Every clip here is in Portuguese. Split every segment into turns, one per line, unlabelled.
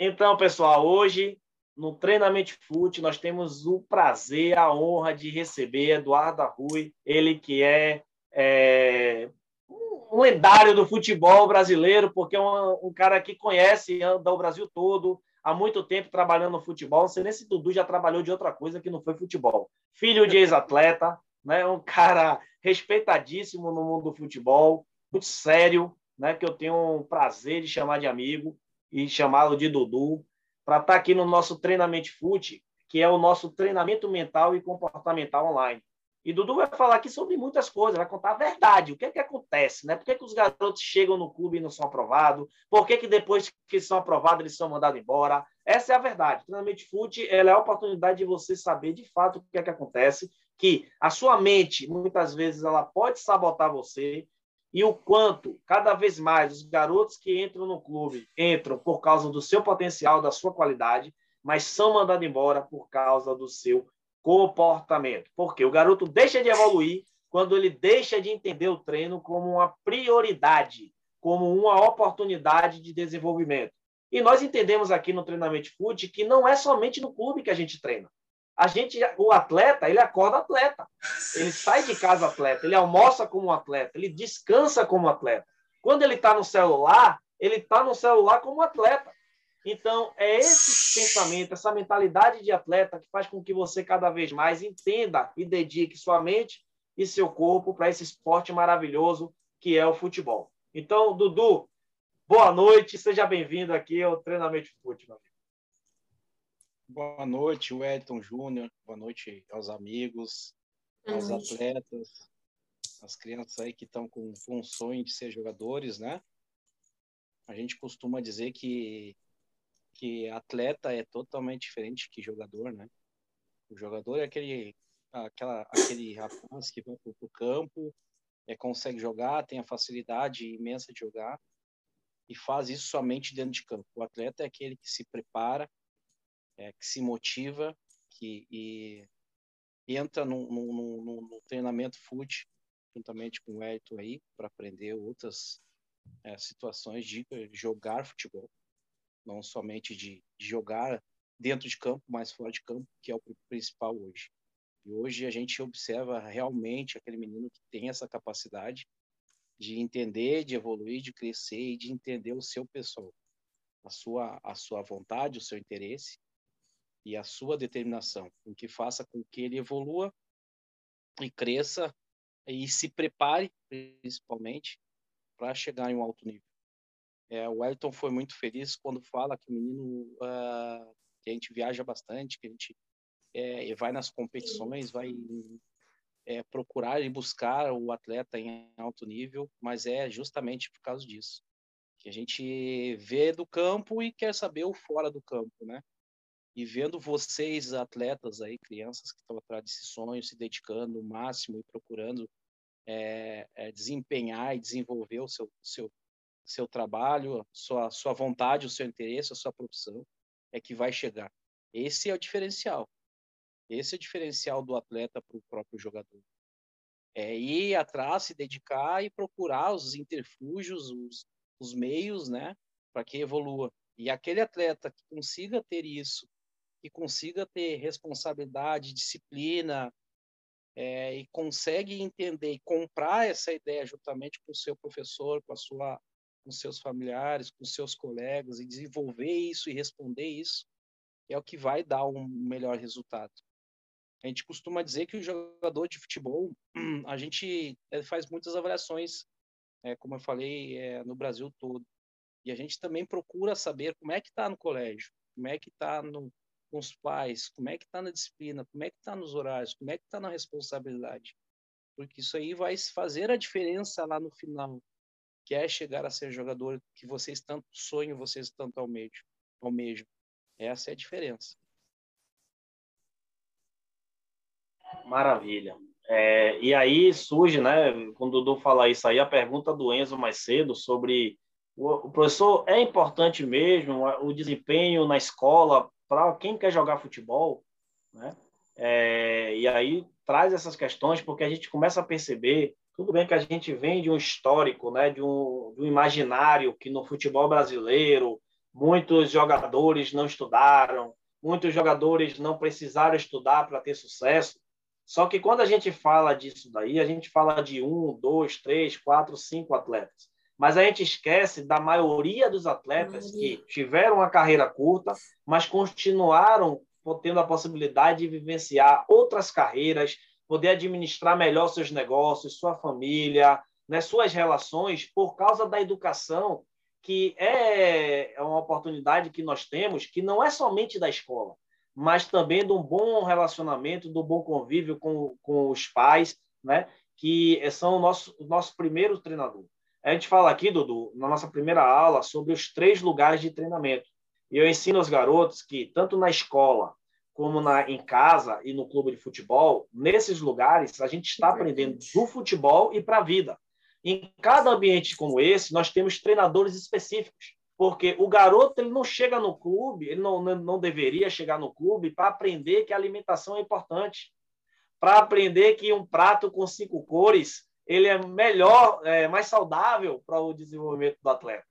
Então, pessoal, hoje no Treinamento Fute nós temos o prazer, a honra de receber Eduardo Rui, ele que é, é um lendário do futebol brasileiro, porque é um, um, cara que conhece, anda o Brasil todo, há muito tempo trabalhando no futebol. Não sei nem se Dudu já trabalhou de outra coisa que não foi futebol. Filho de ex-atleta, né? um cara respeitadíssimo no mundo do futebol, muito sério, né? que eu tenho um prazer de chamar de amigo e chamá-lo de Dudu, para estar tá aqui no nosso treinamento FUT, que é o nosso treinamento mental e comportamental online. E Dudu vai falar aqui sobre muitas coisas, vai contar a verdade, o que é que acontece, né? Por que, que os garotos chegam no clube e não são aprovados? Por que, que depois que são aprovados eles são mandados embora? Essa é a verdade. O treinamento FUT é a oportunidade de você saber de fato o que é que acontece, que a sua mente, muitas vezes, ela pode sabotar você, e o quanto, cada vez mais, os garotos que entram no clube entram por causa do seu potencial, da sua qualidade, mas são mandados embora por causa do seu comportamento. Porque o garoto deixa de evoluir quando ele deixa de entender o treino como uma prioridade, como uma oportunidade de desenvolvimento. E nós entendemos aqui no treinamento foot que não é somente no clube que a gente treina. A gente, o atleta, ele acorda atleta. Ele sai de casa atleta, ele almoça como atleta, ele descansa como atleta. Quando ele está no celular, ele está no celular como atleta. Então, é esse pensamento, essa mentalidade de atleta que faz com que você cada vez mais entenda e dedique sua mente e seu corpo para esse esporte maravilhoso que é o futebol. Então, Dudu, boa noite, seja bem-vindo aqui ao Treinamento Futebol.
Boa noite, Wellington Júnior, boa noite aos amigos, aos atletas, as crianças aí que estão com, com um sonho de ser jogadores, né? A gente costuma dizer que que atleta é totalmente diferente que jogador, né? O jogador é aquele, aquela, aquele rapaz que vai para o campo, é, consegue jogar, tem a facilidade imensa de jogar e faz isso somente dentro de campo. O atleta é aquele que se prepara, é, que se motiva, que e entra no, treinamento foot juntamente com o Elton aí para aprender outras é, situações de jogar futebol não somente de, jogar dentro de campo, mas fora de campo, que é o principal hoje. E hoje a gente observa realmente aquele menino que tem essa capacidade de entender, de evoluir, de crescer e de entender o seu pessoal, a sua a sua vontade, o seu interesse e a sua determinação, o que faça com que ele evolua e cresça e se prepare principalmente para chegar em um alto nível. É, o Wellington foi muito feliz quando fala que o menino uh, que a gente viaja bastante, que a gente é, vai nas competições, vai é, procurar e buscar o atleta em alto nível, mas é justamente por causa disso que a gente vê do campo e quer saber o fora do campo, né? E vendo vocês, atletas aí, crianças que estão atrás desse sonho, se dedicando o máximo e procurando é, é, desempenhar e desenvolver o seu, seu seu trabalho, sua, sua vontade, o seu interesse, a sua profissão, é que vai chegar. Esse é o diferencial. Esse é o diferencial do atleta para o próprio jogador. É ir atrás, se dedicar e procurar os interfúgios, os, os meios, né, para que evolua. E aquele atleta que consiga ter isso, que consiga ter responsabilidade, disciplina, é, e consegue entender e comprar essa ideia juntamente com o seu professor, com a sua com seus familiares, com seus colegas e desenvolver isso e responder isso é o que vai dar um melhor resultado. A gente costuma dizer que o jogador de futebol, a gente faz muitas avaliações, é, como eu falei, é, no Brasil todo. E a gente também procura saber como é que está no colégio, como é que está com os pais, como é que está na disciplina, como é que está nos horários, como é que está na responsabilidade. Porque isso aí vai fazer a diferença lá no final quer chegar a ser jogador que vocês tanto sonham, vocês tanto almejam. almejam. Essa é a diferença.
Maravilha. É, e aí surge, né, quando o Dudu fala isso aí, a pergunta do Enzo mais cedo sobre o, o professor é importante mesmo o desempenho na escola para quem quer jogar futebol, né? É, e aí traz essas questões porque a gente começa a perceber tudo bem que a gente vem de um histórico, né, de, um, de um imaginário que no futebol brasileiro muitos jogadores não estudaram, muitos jogadores não precisaram estudar para ter sucesso. Só que quando a gente fala disso daí, a gente fala de um, dois, três, quatro, cinco atletas. Mas a gente esquece da maioria dos atletas que tiveram uma carreira curta, mas continuaram tendo a possibilidade de vivenciar outras carreiras, poder administrar melhor seus negócios, sua família, né, suas relações, por causa da educação, que é, é uma oportunidade que nós temos, que não é somente da escola, mas também de um bom relacionamento, do bom convívio com, com os pais, né, que são o nosso, o nosso primeiro treinador. A gente fala aqui, Dudu, na nossa primeira aula, sobre os três lugares de treinamento. E eu ensino aos garotos que, tanto na escola, como na, em casa e no clube de futebol, nesses lugares, a gente está aprendendo do futebol e para a vida. Em cada ambiente como esse, nós temos treinadores específicos, porque o garoto ele não chega no clube, ele não, não deveria chegar no clube para aprender que a alimentação é importante, para aprender que um prato com cinco cores ele é melhor, é, mais saudável para o desenvolvimento do atleta.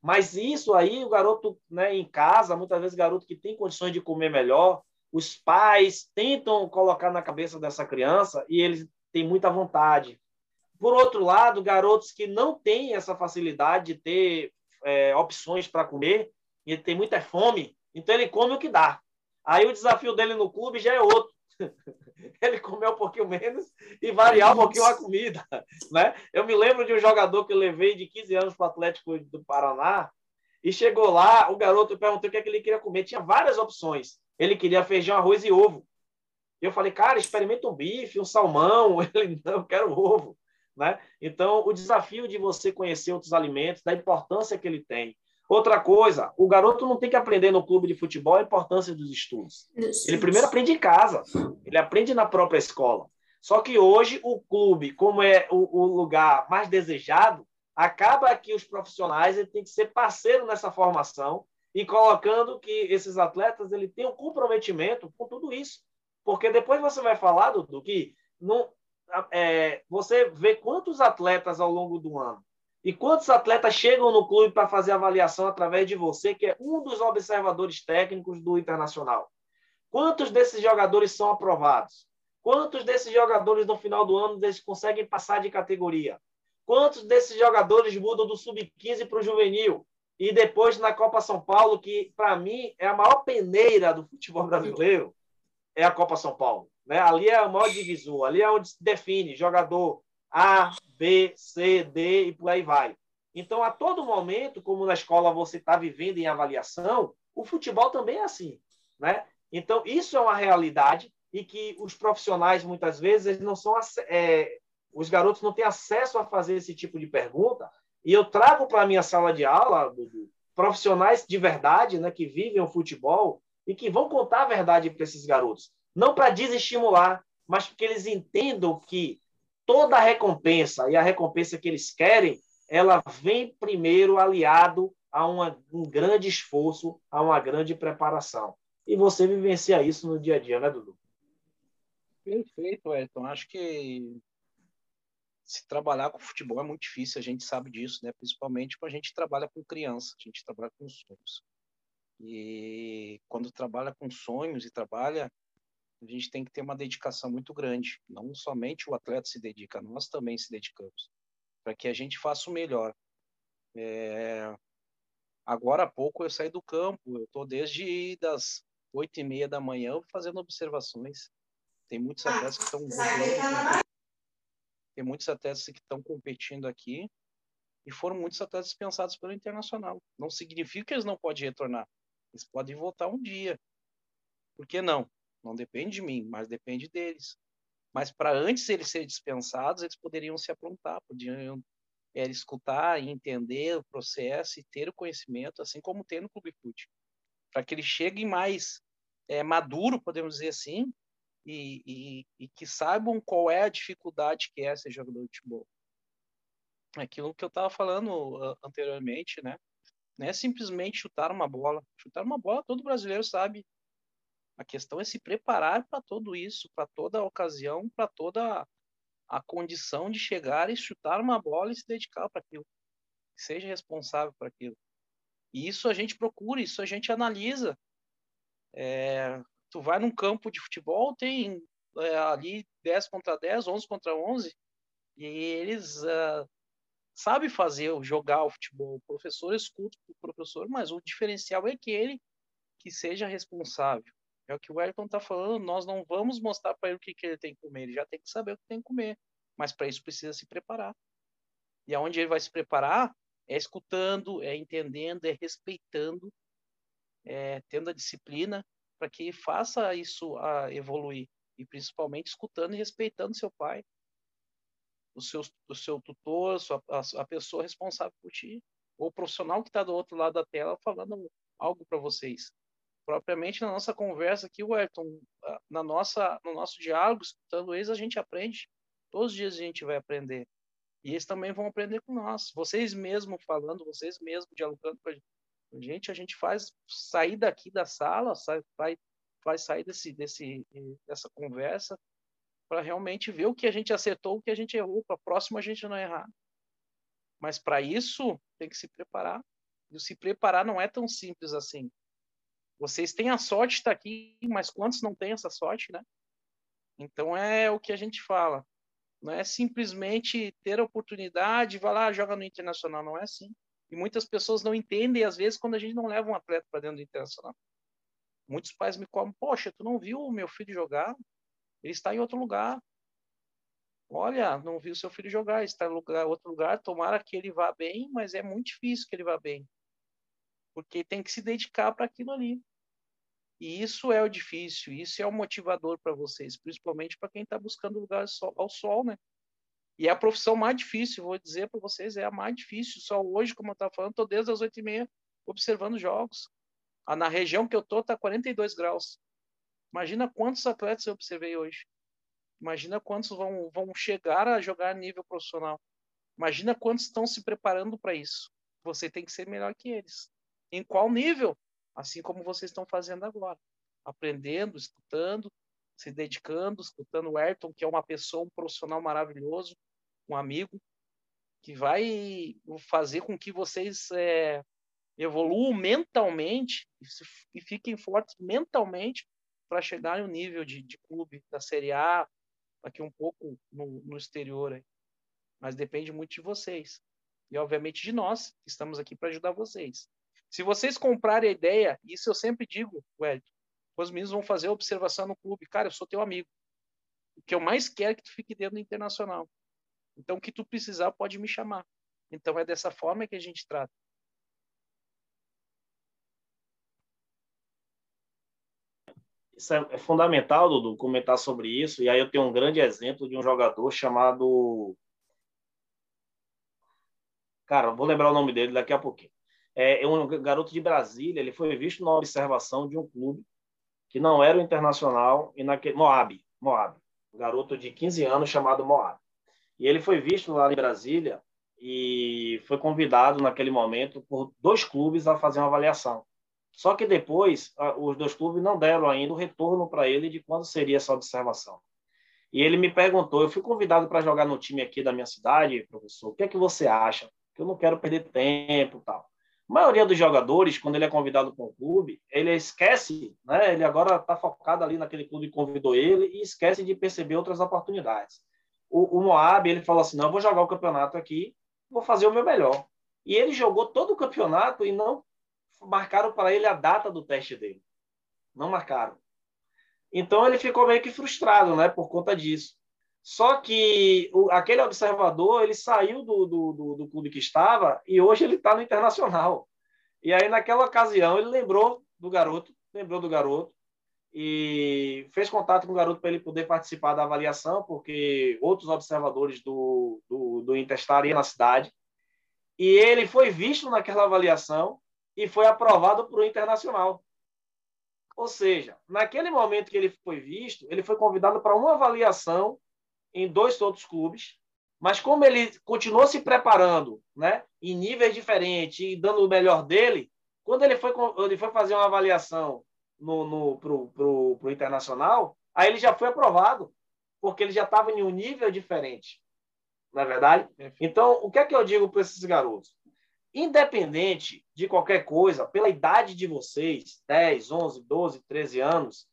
Mas isso aí, o garoto né, em casa, muitas vezes garoto que tem condições de comer melhor, os pais tentam colocar na cabeça dessa criança e eles têm muita vontade. Por outro lado, garotos que não têm essa facilidade de ter é, opções para comer, ele tem muita fome, então ele come o que dá. Aí o desafio dele no clube já é outro. ele comer um pouquinho menos e variar um pouquinho a comida. Né? Eu me lembro de um jogador que eu levei de 15 anos para o Atlético do Paraná, e chegou lá, o garoto perguntou o que, é que ele queria comer. Tinha várias opções. Ele queria feijão, arroz e ovo. Eu falei, cara, experimenta um bife, um salmão. Ele, não, eu quero ovo. Né? Então, o desafio de você conhecer outros alimentos, da importância que ele tem. Outra coisa, o garoto não tem que aprender no clube de futebol a importância dos estudos. Ele primeiro aprende em casa, ele aprende na própria escola. Só que hoje o clube, como é o, o lugar mais desejado, acaba que os profissionais têm que ser parceiro nessa formação e colocando que esses atletas ele têm um comprometimento com tudo isso. Porque depois você vai falar, do que não, é, você vê quantos atletas ao longo do ano e quantos atletas chegam no clube para fazer avaliação através de você, que é um dos observadores técnicos do Internacional. Quantos desses jogadores são aprovados? Quantos desses jogadores no final do ano eles conseguem passar de categoria? Quantos desses jogadores mudam do sub-15 para o juvenil? E depois na Copa São Paulo, que para mim é a maior peneira do futebol brasileiro, é a Copa São Paulo. Né? Ali é o maior divisor, ali é onde se define jogador A, B, C, D e por aí vai. Então, a todo momento, como na escola você está vivendo em avaliação, o futebol também é assim. Né? Então, isso é uma realidade e que os profissionais, muitas vezes, não são. É, os garotos não têm acesso a fazer esse tipo de pergunta e eu trago para a minha sala de aula profissionais de verdade, né, que vivem o futebol e que vão contar a verdade para esses garotos. Não para desestimular, mas porque eles entendam que toda a recompensa e a recompensa que eles querem, ela vem primeiro aliado a uma, um grande esforço, a uma grande preparação. E você vivencia isso no dia a dia, né, Dudu?
Perfeito, Elton. Acho que se trabalhar com futebol é muito difícil, a gente sabe disso, né? Principalmente quando a gente trabalha com criança, a gente trabalha com sonhos. E quando trabalha com sonhos e trabalha, a gente tem que ter uma dedicação muito grande. Não somente o atleta se dedica, nós também se dedicamos para que a gente faça o melhor. É... Agora há pouco eu saí do campo, eu estou desde das oito e meia da manhã fazendo observações. Tem muitos atletas que estão tem muitos atletas que estão competindo aqui e foram muitos atletas dispensados pelo Internacional. Não significa que eles não podem retornar. Eles podem voltar um dia. Por que não? Não depende de mim, mas depende deles. Mas para antes eles serem dispensados, eles poderiam se aprontar, poderiam é, escutar e entender o processo e ter o conhecimento, assim como tem no Clube Fute. Para que eles cheguem mais é, maduro, podemos dizer assim, e, e, e, que saibam qual é a dificuldade que é ser jogador de futebol. Aquilo que eu estava falando anteriormente, né? Não é simplesmente chutar uma bola. Chutar uma bola, todo brasileiro sabe. A questão é se preparar para tudo isso, para toda a ocasião, para toda a condição de chegar e chutar uma bola e se dedicar para aquilo. Seja responsável por aquilo. E isso a gente procura, isso a gente analisa. É, tu vai num campo de futebol, tem é, ali 10 contra 10, 11 contra 11, e eles uh, sabem fazer, jogar o futebol. O professor escuta o professor, mas o diferencial é aquele que seja responsável. É o que o Wellington está falando, nós não vamos mostrar para ele o que, que ele tem que comer, ele já tem que saber o que tem que comer, mas para isso precisa se preparar. E aonde ele vai se preparar é escutando, é entendendo, é respeitando, é tendo a disciplina para que faça isso a evoluir e principalmente escutando e respeitando seu pai, o seu, o seu tutor, a, a pessoa responsável por ti, ou o profissional que está do outro lado da tela falando algo para vocês. Propriamente na nossa conversa aqui, Wellington, na nossa, no nosso diálogo, escutando eles, a gente aprende. Todos os dias a gente vai aprender. E eles também vão aprender com nós. Vocês mesmos falando, vocês mesmos dialogando com a gente, a gente faz sair daqui da sala, sai, vai, vai sair desse, desse, dessa conversa para realmente ver o que a gente acertou, o que a gente errou, para a próxima a gente não errar. Mas para isso tem que se preparar. E se preparar não é tão simples assim. Vocês têm a sorte de estar aqui, mas quantos não têm essa sorte, né? Então é o que a gente fala. Não é simplesmente ter a oportunidade, vai lá, joga no internacional, não é assim. E muitas pessoas não entendem, às vezes, quando a gente não leva um atleta para dentro do internacional. Muitos pais me cobram, poxa, tu não viu o meu filho jogar? Ele está em outro lugar. Olha, não viu seu filho jogar, está em lugar, outro lugar, tomara que ele vá bem, mas é muito difícil que ele vá bem. Porque tem que se dedicar para aquilo ali. E isso é o difícil, isso é o motivador para vocês, principalmente para quem está buscando lugar ao sol, né? E é a profissão mais difícil, vou dizer para vocês, é a mais difícil. Só hoje, como eu estava falando, estou desde as oito e meia observando jogos. Ah, na região que eu estou, está 42 graus. Imagina quantos atletas eu observei hoje. Imagina quantos vão, vão chegar a jogar a nível profissional. Imagina quantos estão se preparando para isso. Você tem que ser melhor que eles. Em qual nível? Assim como vocês estão fazendo agora. Aprendendo, escutando, se dedicando, escutando o Ayrton, que é uma pessoa, um profissional maravilhoso, um amigo, que vai fazer com que vocês é, evoluam mentalmente e, fiquem fortes mentalmente para chegar no nível de, de, clube da Série A, aqui um pouco no, no exterior. Aí. Mas depende muito de vocês. E, obviamente, de nós, que estamos aqui para ajudar vocês. Se vocês comprarem a ideia, isso eu sempre digo, Wellington, os meninos vão fazer observação no clube. Cara, eu sou teu amigo. O que eu mais quero é que tu fique dentro do internacional. Então, o que tu precisar, pode me chamar. Então, é dessa forma que a gente trata.
Isso é, é fundamental, Dudu, comentar sobre isso. E aí eu tenho um grande exemplo de um jogador chamado. Cara, vou lembrar o nome dele daqui a pouquinho. É um garoto de Brasília. Ele foi visto na observação de um clube que não era o Internacional e naquele Moab, Moab, um garoto de 15 anos chamado Moab. E ele foi visto lá em Brasília e foi convidado naquele momento por dois clubes a fazer uma avaliação. Só que depois, os dois clubes não deram ainda o retorno para ele de quando seria essa observação. E ele me perguntou: eu fui convidado para jogar no time aqui da minha cidade, professor, o que é que você acha? Que eu não quero perder tempo tal. A maioria dos jogadores, quando ele é convidado para um clube, ele esquece, né? ele agora está focado ali naquele clube que convidou ele e esquece de perceber outras oportunidades. O, o Moab, ele falou assim: não, vou jogar o campeonato aqui, vou fazer o meu melhor. E ele jogou todo o campeonato e não marcaram para ele a data do teste dele. Não marcaram. Então ele ficou meio que frustrado, né, por conta disso. Só que o, aquele observador ele saiu do, do, do, do clube que estava e hoje ele está no internacional. E aí naquela ocasião ele lembrou do garoto, lembrou do garoto e fez contato com o garoto para ele poder participar da avaliação, porque outros observadores do, do, do Inter estariam na cidade. E ele foi visto naquela avaliação e foi aprovado para o Internacional. Ou seja, naquele momento que ele foi visto, ele foi convidado para uma avaliação em dois outros clubes, mas como ele continuou se preparando, né, em níveis diferentes e dando o melhor dele, quando ele foi, ele foi fazer uma avaliação no, no, pro, pro, pro Internacional, aí ele já foi aprovado, porque ele já estava em um nível diferente. Não é verdade? Então, o que é que eu digo para esses garotos? independente de qualquer coisa, pela idade de vocês, 10, 11, 12, 13 anos,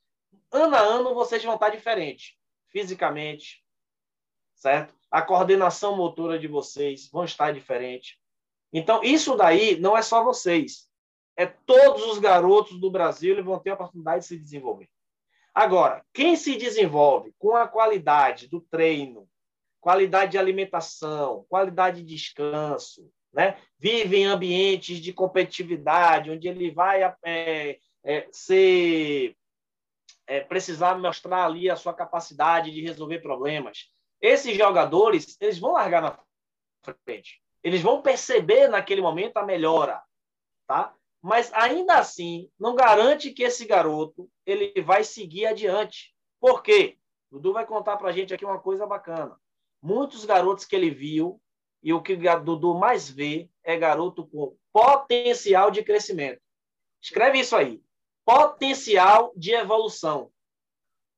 ano a ano vocês vão estar diferentes, fisicamente, certo? A coordenação motora de vocês vão estar diferente. Então, isso daí não é só vocês. É todos os garotos do Brasil que vão ter a oportunidade de se desenvolver. Agora, quem se desenvolve com a qualidade do treino, qualidade de alimentação, qualidade de descanso, né? vive em ambientes de competitividade, onde ele vai é, é, ser é, precisar mostrar ali a sua capacidade de resolver problemas. Esses jogadores, eles vão largar na frente. Eles vão perceber naquele momento a melhora, tá? Mas ainda assim, não garante que esse garoto ele vai seguir adiante. Por quê? Dudu vai contar para a gente aqui uma coisa bacana. Muitos garotos que ele viu, e o que o Dudu mais vê é garoto com potencial de crescimento. Escreve isso aí. Potencial de evolução.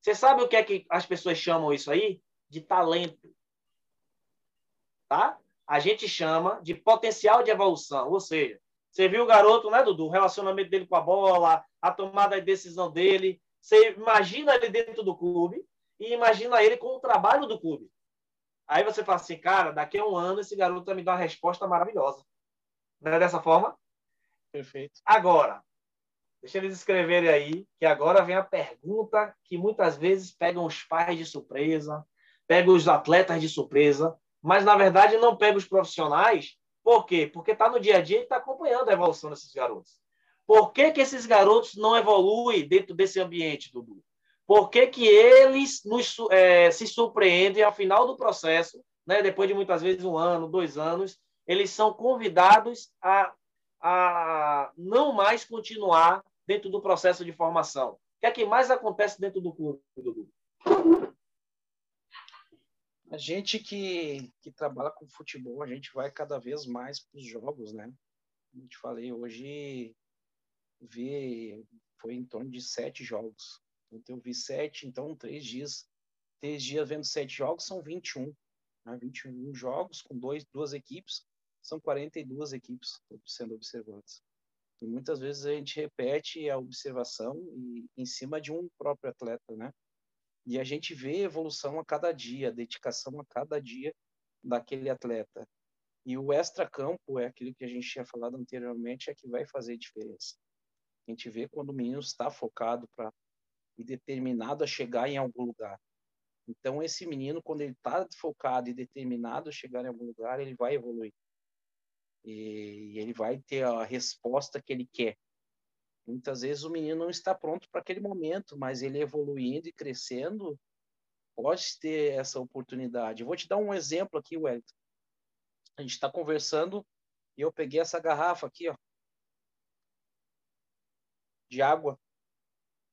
Você sabe o que é que as pessoas chamam isso aí? De talento. Tá? A gente chama de potencial de evolução. Ou seja, você viu o garoto, né, Dudu? O relacionamento dele com a bola, a tomada de decisão dele. Você imagina ele dentro do clube e imagina ele com o trabalho do clube. Aí você fala assim, cara, daqui a um ano esse garoto vai me dar uma resposta maravilhosa. Não é dessa forma?
Perfeito.
Agora, deixa eles escreverem aí, que agora vem a pergunta que muitas vezes pegam os pais de surpresa, pegam os atletas de surpresa, mas na verdade não pega os profissionais por quê? Porque está no dia a dia e está acompanhando a evolução desses garotos. Por que, que esses garotos não evoluem dentro desse ambiente, Dudu? Por que, que eles nos, é, se surpreendem ao final do processo, né, depois de muitas vezes um ano, dois anos, eles são convidados a, a não mais continuar dentro do processo de formação? O que é que mais acontece dentro do clube, Dudu?
A gente que, que trabalha com futebol, a gente vai cada vez mais para os jogos, né? Como te falei, hoje vi, foi em torno de sete jogos. Então, eu vi sete, então três dias. Três dias vendo sete jogos são 21. Né? 21 jogos com dois, duas equipes, são 42 equipes sendo observadas. E muitas vezes a gente repete a observação e, em cima de um próprio atleta, né? E a gente vê evolução a cada dia, dedicação a cada dia daquele atleta. E o extra-campo é aquilo que a gente tinha falado anteriormente, é que vai fazer diferença. A gente vê quando o menino está focado para e determinado a chegar em algum lugar. Então, esse menino, quando ele está focado e determinado a chegar em algum lugar, ele vai evoluir. E ele vai ter a resposta que ele quer. Muitas vezes o menino não está pronto para aquele momento, mas ele evoluindo e crescendo, pode ter essa oportunidade. Vou te dar um exemplo aqui, Wellington. A gente está conversando e eu peguei essa garrafa aqui, ó, de água,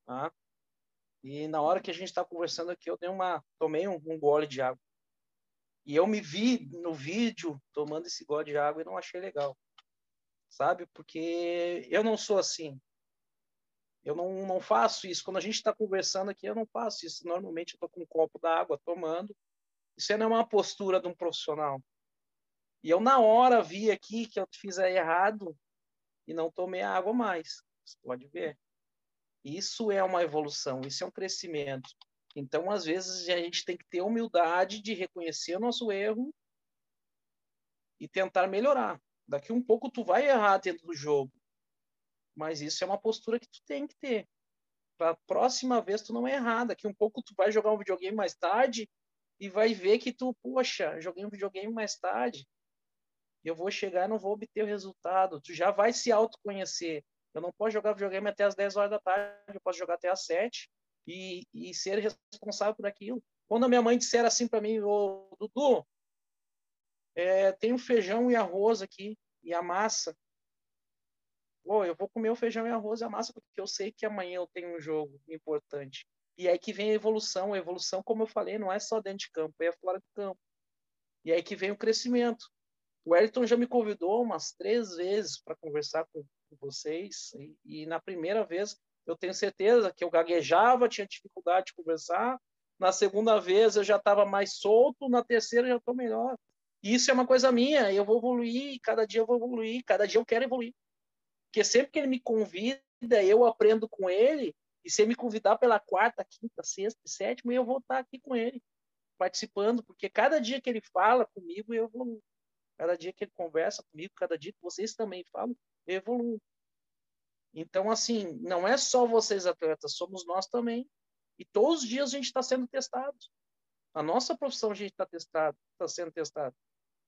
tá? E na hora que a gente está conversando aqui, eu dei uma, tomei um, um gole de água. E eu me vi no vídeo tomando esse gole de água e não achei legal, sabe? Porque eu não sou assim. Eu não, não faço isso. Quando a gente está conversando aqui, eu não faço isso. Normalmente eu estou com um copo d'água tomando. Isso não é uma postura de um profissional. E eu, na hora, vi aqui que eu fiz errado e não tomei a água mais. Você pode ver. Isso é uma evolução, isso é um crescimento. Então, às vezes, a gente tem que ter humildade de reconhecer o nosso erro e tentar melhorar. Daqui um pouco tu vai errar dentro do jogo. Mas isso é uma postura que tu tem que ter. Para a próxima vez tu não é errar. Daqui um pouco tu vai jogar um videogame mais tarde e vai ver que tu, poxa, joguei um videogame mais tarde. Eu vou chegar e não vou obter o resultado. Tu já vai se autoconhecer. Eu não posso jogar videogame até as 10 horas da tarde, eu posso jogar até as 7 e, e ser responsável por aquilo. Quando a minha mãe disser assim para mim, ô Dudu, é, tem o feijão e arroz aqui e a massa. Pô, eu vou comer o feijão e arroz e a massa porque eu sei que amanhã eu tenho um jogo importante. E aí que vem a evolução. A evolução, como eu falei, não é só dentro de campo, é fora de campo. E aí que vem o crescimento. O Wellington já me convidou umas três vezes para conversar com, vocês, e, e, na primeira vez eu tenho certeza que eu gaguejava, tinha dificuldade de conversar, na segunda vez eu já estava mais solto, na terceira já estou melhor. E isso é uma coisa minha, eu vou evoluir, cada dia eu vou evoluir, cada dia eu quero evoluir. Porque sempre que ele me convida, eu aprendo com ele, e se ele me convidar pela quarta, quinta, sexta, sétima, eu vou estar aqui com ele, participando, porque cada dia que ele fala comigo, eu evoluo. Cada dia que ele conversa comigo, cada dia que vocês também falam, eu evoluo. Então, assim, não é só vocês atletas, somos nós também. E todos os dias a gente está sendo testado. A nossa profissão a gente está testado, está sendo testado.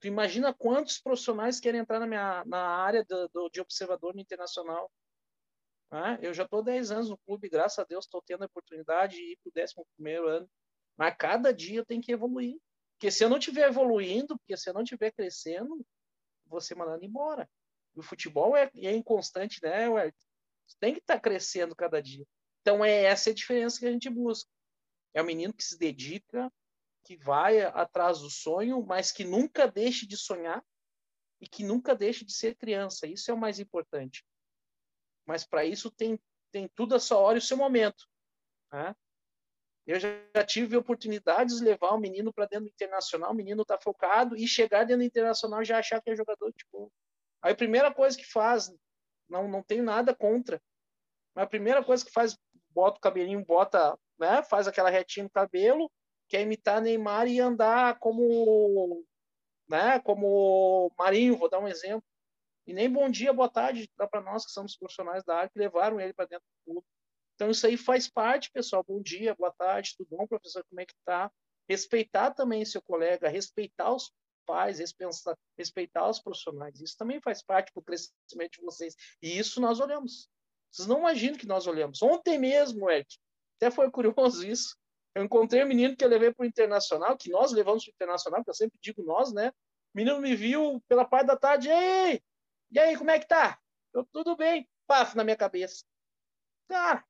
Tu imagina quantos profissionais querem entrar na minha na área do, do de observador internacional. Ah, eu já estou 10 anos no clube, graças a Deus estou tendo a oportunidade de ir para o 11 ano. Mas cada dia eu tenho que evoluir. Porque se eu não estiver evoluindo, porque se eu não estiver crescendo, vou ser mandado embora. E o futebol é, é inconstante, né? Tem que estar tá crescendo cada dia. Então, é essa a diferença que a gente busca. É o menino que se dedica, que vai atrás do sonho, mas que nunca deixe de sonhar e que nunca deixe de ser criança. Isso é o mais importante. Mas para isso tem, tem tudo a sua hora e o seu momento. Né? Eu já, tive oportunidades de levar o menino para dentro do internacional, o menino está focado e chegar dentro do internacional já achar que é jogador de futebol. Aí a primeira coisa que faz, não, não tenho nada contra, mas a primeira coisa que faz, bota o cabelinho, bota, né, faz aquela retinha no cabelo, quer imitar Neymar e andar como, né, como Marinho, vou dar um exemplo. E nem bom dia, boa tarde dá para nós que somos profissionais da área que levaram ele para dentro do clube. Então isso aí faz parte, pessoal. Bom dia, boa tarde, tudo bom, professor? Como é que tá? Respeitar também seu colega, respeitar os pais, respeitar, os profissionais. Isso também faz parte do crescimento de vocês. E isso nós olhamos. Vocês não imaginam que nós olhamos. Ontem mesmo, Eric, até foi curioso isso. Eu encontrei um menino que eu levei para o Internacional, que nós levamos para o Internacional, que eu sempre digo nós, né? O menino me viu pela parte da tarde, ei, e aí, como é que tá? Eu, tudo bem, paf na minha cabeça. Tá.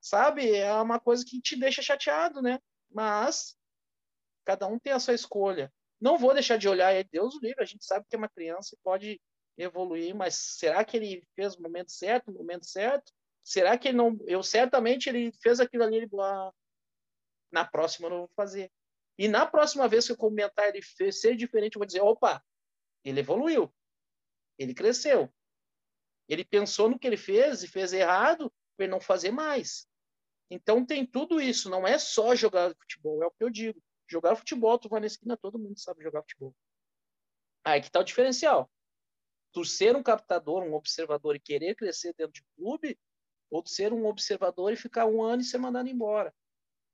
Sabe, é uma coisa que te deixa chateado, né? Mas cada um tem a sua escolha. Não vou deixar de olhar, é Deus o livre, a gente sabe que é uma criança e pode evoluir, mas será que ele fez o momento certo, o momento certo? Será que ele não. Eu certamente ele fez aquilo ali. Ele, ah, na próxima eu não vou fazer. E na próxima vez que eu comentar ele fez ser diferente, eu vou dizer: opa, ele evoluiu. Ele cresceu. Ele pensou no que ele fez e fez errado para ele não fazer mais. Então tem tudo isso. Não é só jogar futebol, é o que eu digo. Jogar futebol, tu vai na esquina, todo mundo sabe jogar futebol. Aí que tá o diferencial. Tu ser um captador, um observador e querer crescer dentro de clube, ou ser um observador e ficar um ano e ser mandado embora.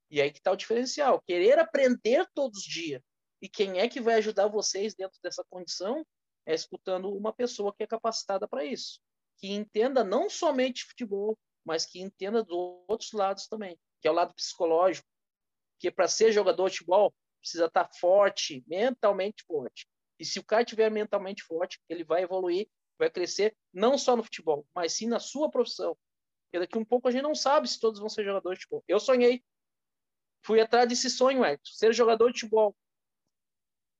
E aí que está o diferencial. Querer aprender todos os dias. E quem é que vai ajudar vocês dentro dessa condição é escutando uma pessoa que é capacitada para isso. Que entenda não somente futebol, mas que entenda dos outros lados também, que é o lado psicológico. Que para ser jogador de futebol, precisa estar tá forte, mentalmente forte. E se o cara estiver mentalmente forte, ele vai evoluir, vai crescer, não só no futebol, mas sim na sua profissão, porque daqui um pouco a gente não sabe se todos vão ser jogadores de futebol. Eu sonhei. Fui atrás desse sonho, Edson, ser jogador de futebol.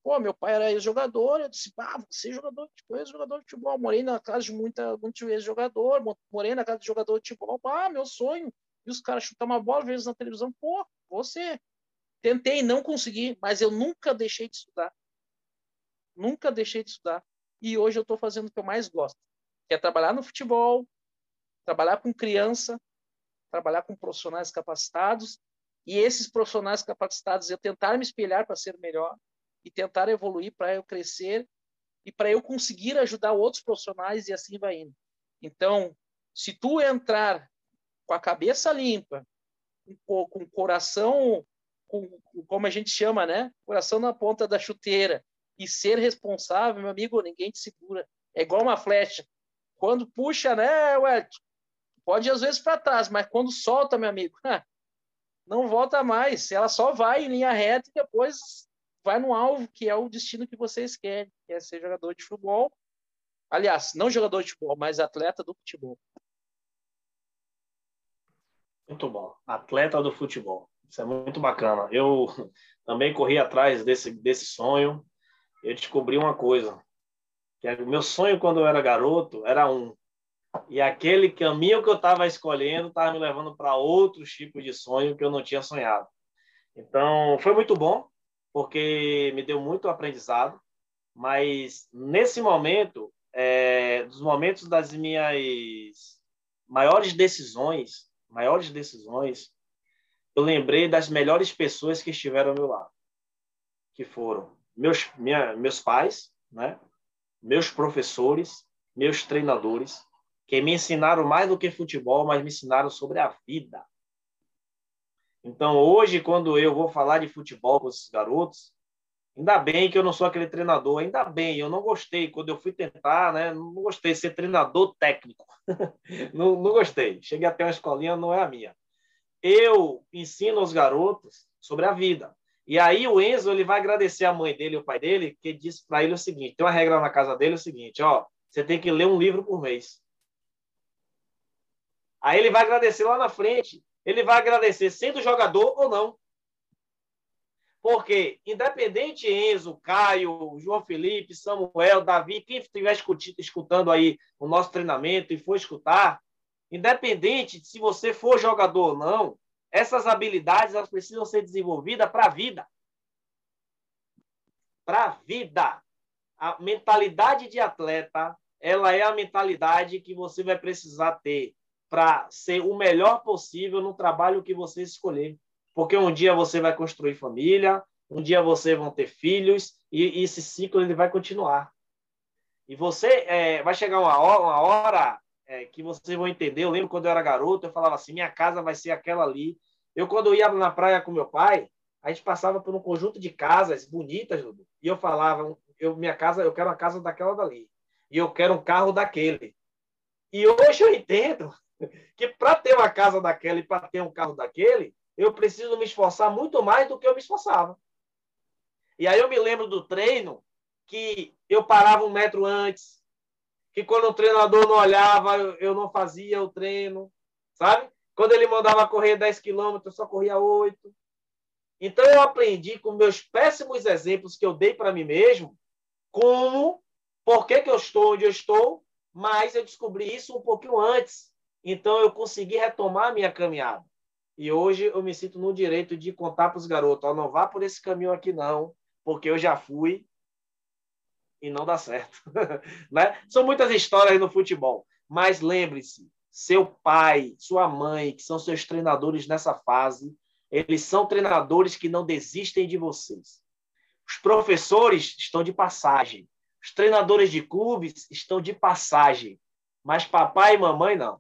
Pô, meu pai era ex-jogador, eu disse, ah, você é jogador de futebol, ex-jogador de futebol. Morei na casa de muita, muito ex-jogador, morei na casa de jogador de futebol. Ah, meu sonho. E os caras chutar uma bola, vezes na televisão, pô, você. Tentei, não consegui, mas eu nunca deixei de estudar. Nunca deixei de estudar. E hoje eu estou fazendo o que eu mais gosto, que é trabalhar no futebol, trabalhar com criança, trabalhar com profissionais capacitados, e esses profissionais capacitados eu tentar me espelhar para ser melhor e tentar evoluir para eu crescer e para eu conseguir ajudar outros profissionais e assim vai indo. Então, se tu entrar com a cabeça limpa, com, o coração, com, como a gente chama, né? Coração na ponta da chuteira e ser responsável, meu amigo, ninguém te segura. É igual uma flecha. Quando puxa, né, Wellington? Pode ir às vezes para trás, mas quando solta, meu amigo, não volta mais. Ela só vai em linha reta e depois vai no alvo, que é o destino que vocês querem, que é ser jogador de futebol. Aliás, não jogador de futebol, mas atleta do futebol.
Muito bom. Atleta do futebol. Isso é muito bacana. Eu também corri atrás desse, desse sonho. Eu descobri uma coisa. Que o meu sonho quando eu era garoto era um e aquele caminho que eu estava escolhendo estava me levando para outros tipos de sonho que eu não tinha sonhado. Então, foi muito bom porque me deu muito aprendizado. Mas nesse momento, é, dos momentos das minhas maiores decisões, maiores decisões, eu lembrei das melhores pessoas que estiveram ao meu lado, que foram meus, minha, meus pais, né? meus professores, meus treinadores, que me ensinaram mais do que futebol, mas me ensinaram sobre a vida. Então, hoje, quando eu vou falar de futebol com esses garotos, ainda bem que eu não sou aquele treinador, ainda bem, eu não gostei. Quando eu fui tentar, né, não gostei de ser treinador técnico. não, não gostei. Cheguei até uma escolinha, não é a minha. Eu ensino aos garotos sobre a vida. E aí o Enzo ele vai agradecer a mãe dele e o pai dele, que disse para ele o seguinte: tem uma regra na casa dele, é o seguinte, ó, você tem que ler um livro por mês. Aí ele vai agradecer lá na frente. Ele vai agradecer sendo jogador ou não. Porque, independente Enzo, Caio, João Felipe, Samuel, Davi, quem estiver escutando aí o nosso treinamento e for escutar, independente se você for jogador ou não, essas habilidades elas precisam ser desenvolvidas para a vida. Para a vida. A mentalidade de atleta, ela é a mentalidade que você vai precisar ter para ser o melhor possível no trabalho que você escolher. Porque um dia você vai construir família, um dia você vão ter filhos e, esse ciclo ele vai continuar. E você é, vai chegar uma hora, uma hora é, que vocês vão entender. Eu lembro quando eu era garoto, eu falava assim: minha casa vai ser aquela ali. Eu, quando eu ia na praia com meu pai, a gente passava por um conjunto de casas bonitas, e eu falava: eu, minha casa, eu quero a casa daquela dali. E eu quero um carro daquele. E hoje eu entendo que para ter uma casa daquela e para ter um carro daquele, eu preciso me esforçar muito mais do que eu me esforçava. E aí eu me lembro do treino que eu parava um metro antes, que quando o treinador não olhava, eu não fazia o treino, sabe? Quando ele mandava correr 10 quilômetros, eu só corria 8. Então eu aprendi com meus péssimos exemplos que eu dei para mim mesmo, como, por que, que eu estou onde eu estou, mas eu descobri isso um pouquinho antes. Então eu consegui retomar a minha caminhada. E hoje eu me sinto no direito de contar para os garotos: oh, não vá por esse caminho aqui, não, porque eu já fui e não dá certo. né? São muitas histórias no futebol, mas lembre-se: seu pai, sua mãe, que são seus treinadores nessa fase, eles são treinadores que não desistem de vocês. Os professores estão de passagem. Os treinadores de clubes estão de passagem. Mas papai e mamãe não.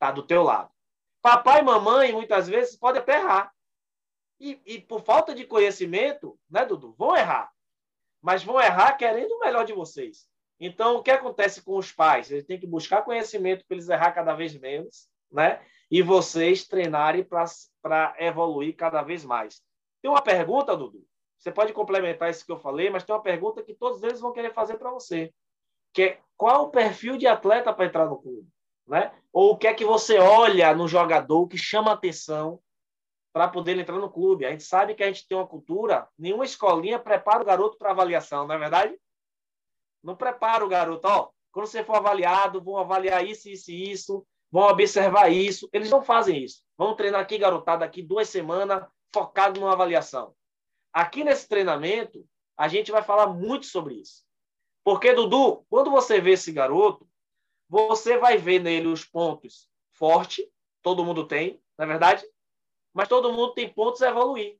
Está do teu lado. Papai e mamãe, muitas vezes, podem até errar. E, e por falta de conhecimento, né, Dudu? Vão errar. Mas vão errar querendo o melhor de vocês. Então, o que acontece com os pais? Eles têm que buscar conhecimento para eles errar cada vez menos, né? E vocês treinarem para evoluir cada vez mais. Tem uma pergunta, Dudu. Você pode complementar isso que eu falei, mas tem uma pergunta que todos eles vão querer fazer para você. Que é qual o perfil de atleta para entrar no clube? Né? Ou o que é que você olha no jogador que chama atenção para poder entrar no clube? A gente sabe que a gente tem uma cultura, nenhuma escolinha prepara o garoto para avaliação, não é verdade? Não prepara o garoto, ó, quando você for avaliado, vão avaliar isso, isso e isso, vão observar isso. Eles não fazem isso. Vamos treinar aqui, garotada, aqui duas semanas, focado numa avaliação. Aqui nesse treinamento, a gente vai falar muito sobre isso. Porque, Dudu, quando você vê esse garoto, você vai ver nele os pontos fortes, todo mundo tem, não é verdade? Mas todo mundo tem pontos a evoluir.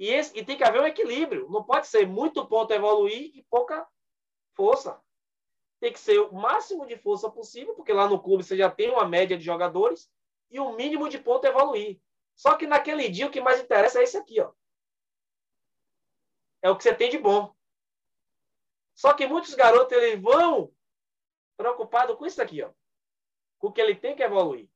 E, esse, e tem que haver um equilíbrio. Não pode ser muito ponto a evoluir e pouca força. Tem que ser o máximo de força possível, porque lá no clube você já tem uma média de jogadores e o mínimo de ponto a evoluir. Só que naquele dia o que mais interessa é esse aqui, ó. É o que você tem de bom. Só que muitos garotos eles vão preocupado com isso aqui, ó. Com o que ele tem que evoluir.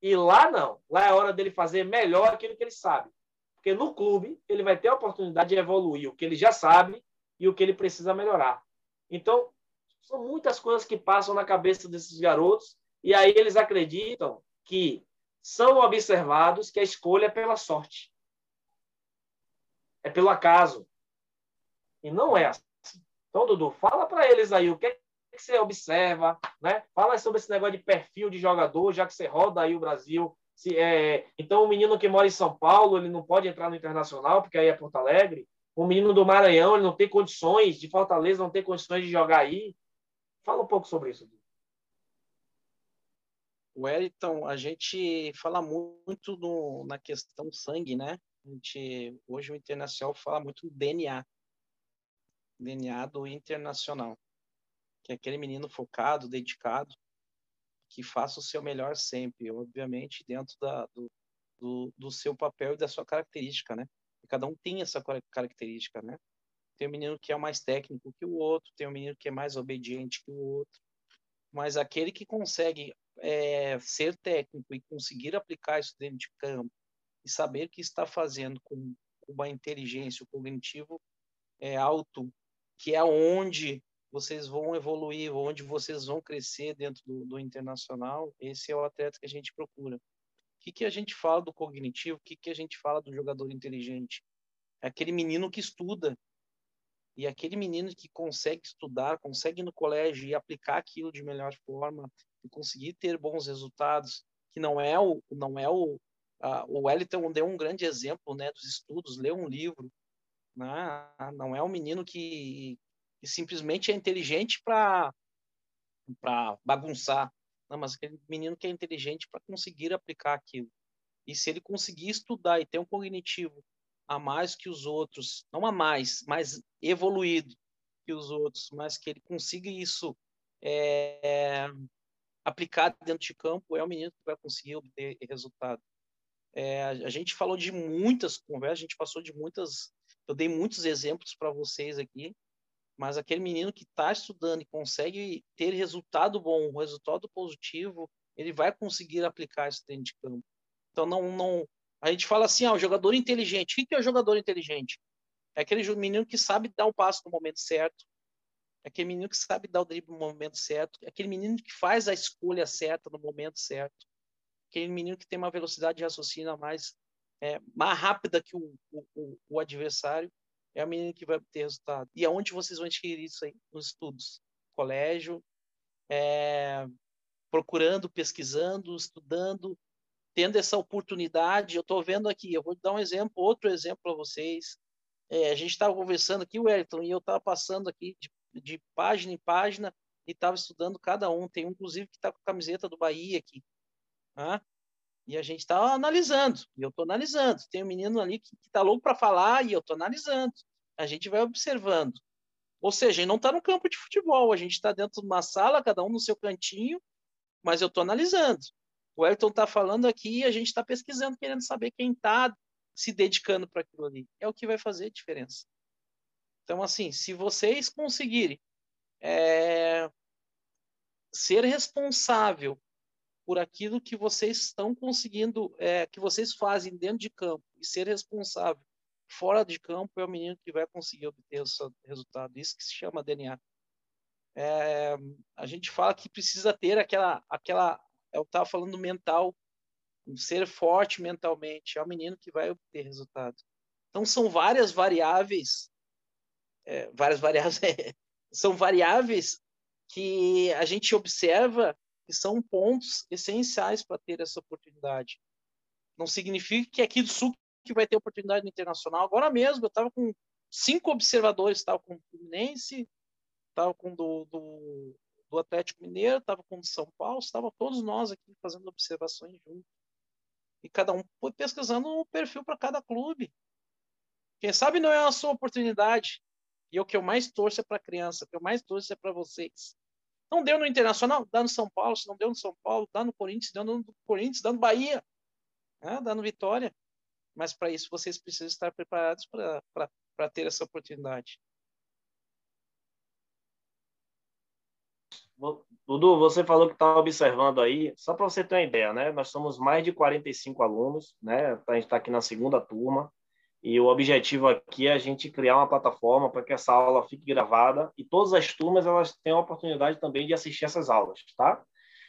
E lá não. Lá é hora dele fazer melhor aquilo que ele sabe. Porque no clube ele vai ter a oportunidade de evoluir o que ele já sabe e o que ele precisa melhorar. Então, são muitas coisas que passam na cabeça desses garotos e aí eles acreditam que são observados que a escolha é pela sorte. É pelo acaso. E não é assim. Então, Dudu, fala para eles aí o que, é que você observa, né? Fala sobre esse negócio de perfil de jogador, já que você roda aí o Brasil Se, é, então, o menino que mora em São Paulo, ele não pode entrar no Internacional, porque aí é Porto Alegre. O menino do Maranhão, ele não tem condições, de Fortaleza, não tem condições de jogar aí. Fala um pouco sobre isso.
Wellington, a gente fala muito no, na questão sangue, né? A gente, hoje o Internacional fala muito do DNA. DNA do Internacional. Que é aquele menino focado, dedicado, que faça o seu melhor sempre, obviamente dentro da, do, do, do, seu papel e da sua característica, né? Cada um tem essa característica, né? Tem um menino que é mais técnico que o outro, tem um menino que é mais obediente que o outro, mas aquele que consegue é, ser técnico e conseguir aplicar isso dentro de campo e saber que está fazendo com uma inteligência, o cognitivo é alto, que é onde vocês vão evoluir, onde vocês vão crescer dentro do, do internacional, esse é o atleta que a gente procura. O que, que a gente fala do cognitivo? O que, que a gente fala do jogador inteligente? É aquele menino que estuda. E aquele menino que consegue estudar, consegue ir no colégio e aplicar aquilo de melhor forma, e conseguir ter bons resultados, que não é o não é o a, o Wellington deu um grande exemplo, né, dos estudos, leu um livro, né? Não é um menino que que simplesmente é inteligente para bagunçar, não, mas aquele menino que é inteligente para conseguir aplicar aquilo. E se ele conseguir estudar e ter um cognitivo a mais que os outros, não a mais, mas evoluído que os outros, mas que ele consiga isso é, aplicar dentro de campo, é o menino que vai conseguir obter resultado. É, a gente falou de muitas conversas, a gente passou de muitas, eu dei muitos exemplos para vocês aqui, mas aquele menino que está estudando e consegue ter resultado bom, resultado positivo, ele vai conseguir aplicar isso dentro de campo. Então, não, não, a gente fala assim, ah, o jogador inteligente. O que é o jogador inteligente? É aquele menino que sabe dar o passo no momento certo, é aquele menino que sabe dar o drible no momento certo, é aquele menino que faz a escolha certa no momento certo, aquele menino que tem uma velocidade de raciocínio mais, é, mais rápida que o, o, o adversário é a menina que vai ter resultado. E aonde vocês vão adquirir isso aí? Nos estudos. Colégio, é, procurando, pesquisando, estudando, tendo essa oportunidade. Eu estou vendo aqui, eu vou dar um exemplo, outro exemplo para vocês. É, a gente estava conversando aqui, Wellington, e eu estava passando aqui de, de, página em página e estava estudando cada um. Tem um, inclusive, que está com a camiseta do Bahia aqui. Né? E a gente está analisando, e eu estou analisando. Tem um menino ali que está louco para falar e eu estou analisando. A gente vai observando. Ou seja, não está no campo de futebol, a gente está dentro de uma sala, cada um no seu cantinho, mas eu estou analisando. O Elton está falando aqui e a gente está pesquisando, querendo saber quem está se dedicando para aquilo ali. É o que vai fazer a diferença. Então, assim, se vocês conseguirem é, ser responsável por aquilo que vocês estão conseguindo, é, que vocês fazem dentro de campo e ser responsável fora de campo é o menino que vai conseguir obter o resultado. Isso que se chama DNA. É, a gente fala que precisa ter aquela, aquela, eu estava falando mental, ser forte mentalmente. É o menino que vai obter resultado. Então são várias variáveis, é, várias variáveis, são variáveis que a gente observa que são pontos essenciais para ter essa oportunidade. Não significa que aqui do Sul que vai ter oportunidade no internacional. Agora mesmo, eu estava com cinco observadores, estava com o Fluminense, estava com do, do, do Atlético Mineiro, estava com o São Paulo, estava todos nós aqui fazendo observações juntos. E cada um foi pesquisando um perfil para cada clube. Quem sabe não é a sua oportunidade. E o que eu mais torço é para a criança, o que eu mais torço é para vocês. Não deu no Internacional? Dá no São Paulo. Se não deu no São Paulo, dá no Corinthians, dá no Corinthians, dá no Bahia, né? dá no Vitória. Mas para isso vocês precisam estar preparados para ter essa oportunidade.
Dudu, você falou que está observando aí, só para você ter uma ideia, né? Nós somos mais de 45 alunos, né? A gente está aqui na segunda turma. E o objetivo aqui é a gente criar uma plataforma para que essa aula fique gravada e todas as turmas elas tenham a oportunidade também de assistir essas aulas, tá?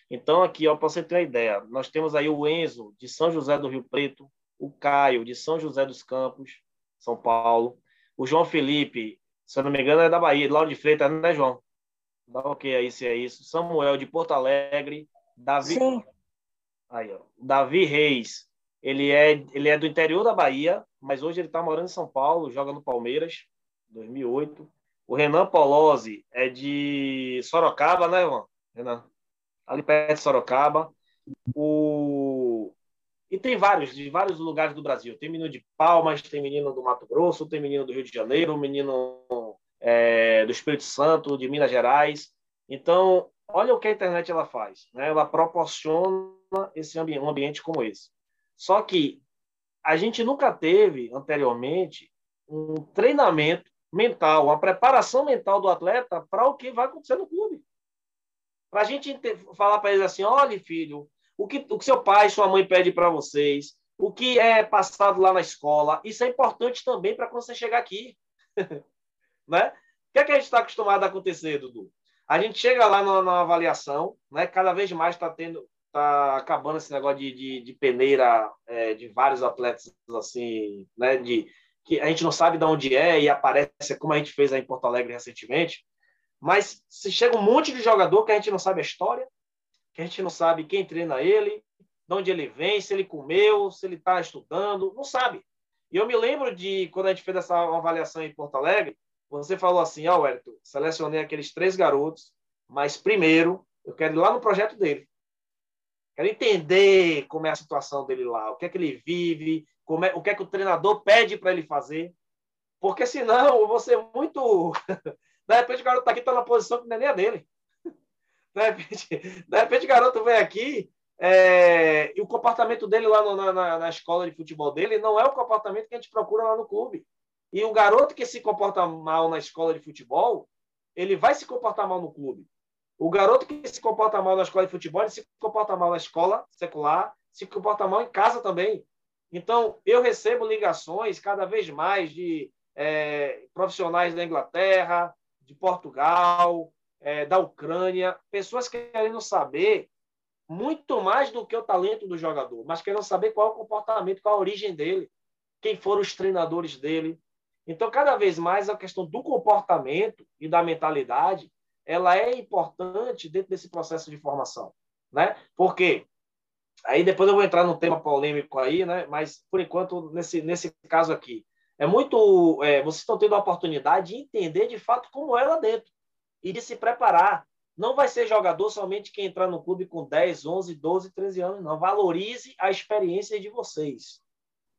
Então, aqui, para você ter uma ideia, nós temos aí o Enzo, de São José do Rio Preto, o Caio, de São José dos Campos, São Paulo, o João Felipe, se eu não me engano, é da Bahia, Lauro de Freitas, né, João? Dá ok aí se é isso. Samuel, de Porto Alegre, Davi.
Sim.
Aí, ó. Davi Reis. Ele é, ele é do interior da Bahia, mas hoje ele está morando em São Paulo, joga no Palmeiras, 2008. O Renan Polozzi é de Sorocaba, né, irmão? Renan? Ali perto de Sorocaba. O... E tem vários, de vários lugares do Brasil. Tem menino de Palmas, tem menino do Mato Grosso, tem menino do Rio de Janeiro, menino é, do Espírito Santo, de Minas Gerais. Então, olha o que a internet ela faz. Né? Ela proporciona esse um ambiente como esse. Só que a gente nunca teve anteriormente um treinamento mental, uma preparação mental do atleta para o que vai acontecer no clube. Para a gente falar para eles assim: olha, filho, o que, o que seu pai sua mãe pedem para vocês, o que é passado lá na escola, isso é importante também para quando você chegar aqui. né? O que, é que a gente está acostumado a acontecer, Dudu? A gente chega lá na, na avaliação, né? cada vez mais está tendo, tá acabando esse negócio de, de, de peneira é, de vários atletas assim, né? De que a gente não sabe de onde é e aparece como a gente fez aí em Porto Alegre recentemente. Mas se chega um monte de jogador que a gente não sabe a história, que a gente não sabe quem treina ele, de onde ele vem, se ele comeu, se ele está estudando, não sabe. E eu me lembro de quando a gente fez essa avaliação em Porto Alegre, você falou assim, ó, oh, selecionei aqueles três garotos, mas primeiro eu quero ir lá no projeto dele. Quero entender como é a situação dele lá, o que é que ele vive, é, o que é que o treinador pede para ele fazer. Porque senão vou ser muito. De repente o garoto está aqui, está na posição que não é nem a dele. De repente, de repente o garoto vem aqui é, e o comportamento dele lá no, na, na escola de futebol dele não é o comportamento que a gente procura lá no clube. E o garoto que se comporta mal na escola de futebol, ele vai se comportar mal no clube. O garoto que se comporta mal na escola de futebol, ele se comporta mal na escola secular, se comporta mal em casa também. Então, eu recebo ligações cada vez mais de é, profissionais da Inglaterra, de Portugal, é, da Ucrânia, pessoas querendo saber muito mais do que o talento do jogador, mas querendo saber qual é o comportamento, qual a origem dele, quem foram os treinadores dele. Então, cada vez mais a questão do comportamento e da mentalidade ela é importante dentro desse processo de formação, né? Porque aí depois eu vou entrar num tema polêmico aí, né? Mas por enquanto nesse nesse caso aqui é muito é, vocês estão tendo a oportunidade de entender de fato como é lá dentro e de se preparar. Não vai ser jogador somente quem entrar no clube com 10, 11, 12, 13 anos, não. Valorize a experiência de vocês.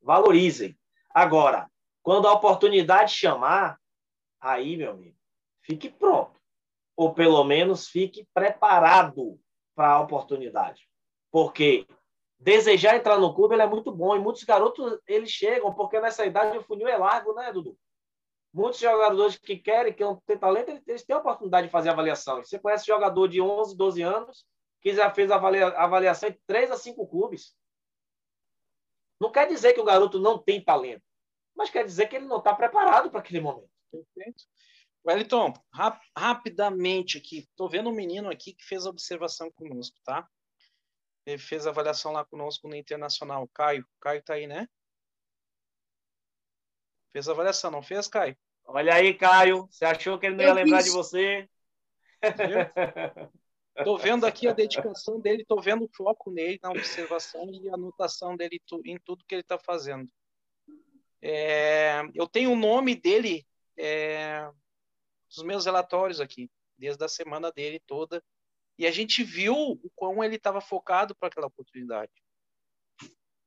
Valorizem. Agora, quando a oportunidade chamar, aí, meu amigo, fique pronto ou pelo menos fique preparado para a oportunidade. Porque desejar entrar no clube é muito bom e muitos garotos eles chegam porque nessa idade o funil é largo, né, Dudu? Muitos jogadores que querem, que têm talento, eles têm a oportunidade de fazer avaliação. Você conhece jogador de 11, 12 anos que já fez avaliação em 3 a 5 clubes. Não quer dizer que o garoto não tem talento, mas quer dizer que ele não está preparado para aquele momento. Perfeito.
Wellington, rap rapidamente aqui. Estou vendo um menino aqui que fez a observação conosco, tá? Ele fez a avaliação lá conosco no Internacional. Caio. Caio tá aí, né? Fez a avaliação, não fez, Caio?
Olha aí, Caio. Você achou que ele não ia Eu lembrar fiz. de você?
Estou vendo aqui a dedicação dele, estou vendo o foco nele na observação e a anotação dele em tudo que ele está fazendo. É, eu tenho o nome dele é, dos meus relatórios aqui, desde a semana dele toda. E a gente viu o quão ele estava focado para aquela oportunidade.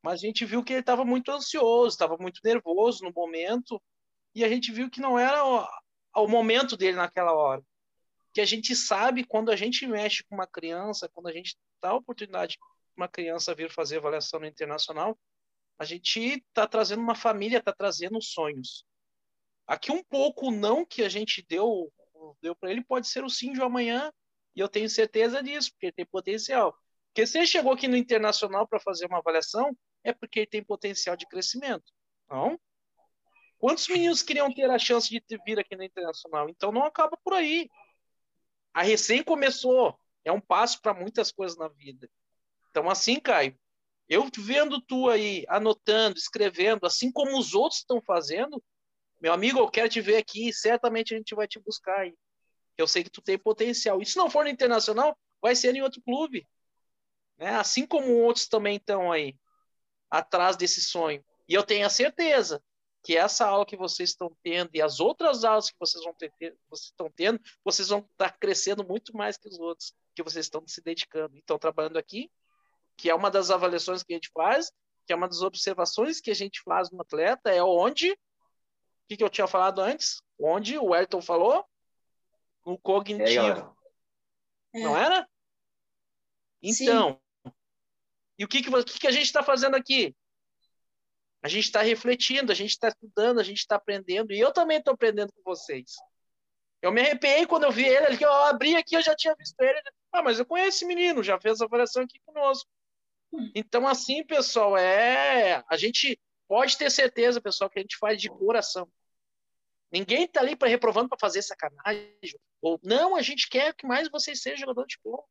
Mas a gente viu que ele estava muito ansioso, estava muito nervoso no momento, e a gente viu que não era o, o momento dele naquela hora. Que a gente sabe quando a gente mexe com uma criança, quando a gente dá a oportunidade de uma criança vir fazer avaliação no internacional, a gente está trazendo uma família, está trazendo sonhos. Aqui um pouco não que a gente deu deu para ele pode ser o sim de amanhã e eu tenho certeza disso, porque ele tem potencial. Porque se ele chegou aqui no internacional para fazer uma avaliação, é porque ele tem potencial de crescimento. Não? Quantos meninos queriam ter a chance de vir aqui no internacional? Então não acaba por aí. A recém começou, é um passo para muitas coisas na vida. Então assim, Caio, eu vendo tu aí anotando, escrevendo, assim como os outros estão fazendo, meu amigo, eu quero te ver aqui, certamente a gente vai te buscar aí. Eu sei que tu tem potencial. E se não for no internacional, vai ser em outro clube. Né? Assim como outros também estão aí atrás desse sonho. E eu tenho a certeza que essa aula que vocês estão tendo e as outras aulas que vocês vão ter, vocês estão tendo, vocês vão estar crescendo muito mais que os outros, que vocês estão se dedicando. Estão trabalhando aqui, que é uma das avaliações que a gente faz, que é uma das observações que a gente faz no atleta, é onde, que, que eu tinha falado antes? Onde o Ayrton falou? O cognitivo. É. Não era? Então, Sim. e o que, que, que, que a gente está fazendo aqui? A gente está refletindo, a gente está estudando, a gente está aprendendo, e eu também estou aprendendo com vocês. Eu me arrepiei quando eu vi ele, ele eu abri aqui, eu já tinha visto ele. Ah, mas eu conheço esse menino, já fez a avaliação aqui conosco. Então, assim, pessoal, é. A gente pode ter certeza, pessoal, que a gente faz de coração. Ninguém está ali para reprovando para fazer sacanagem. Ou não, a gente quer que mais vocês sejam jogador de bola.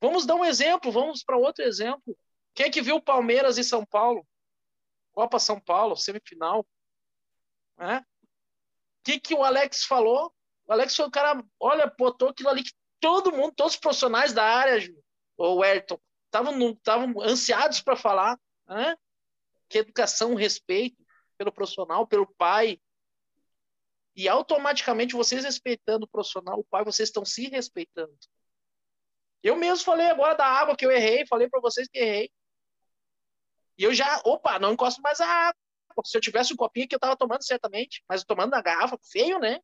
Vamos dar um exemplo, vamos para outro exemplo. Quem é que viu Palmeiras e São Paulo? Copa São Paulo, semifinal. Né? O que, que o Alex falou? O Alex foi o cara, olha, botou aquilo ali que todo mundo, todos os profissionais da área, o Ayrton, estavam ansiados para falar. Né? Que educação, respeito pelo profissional, pelo pai. E automaticamente, vocês respeitando o profissional, o pai, vocês estão se respeitando. Eu mesmo falei agora da água que eu errei, falei para vocês que errei. E eu já, opa, não encosto mais a água. Se eu tivesse um copinho que eu estava tomando certamente, mas tomando na garrafa, feio, né?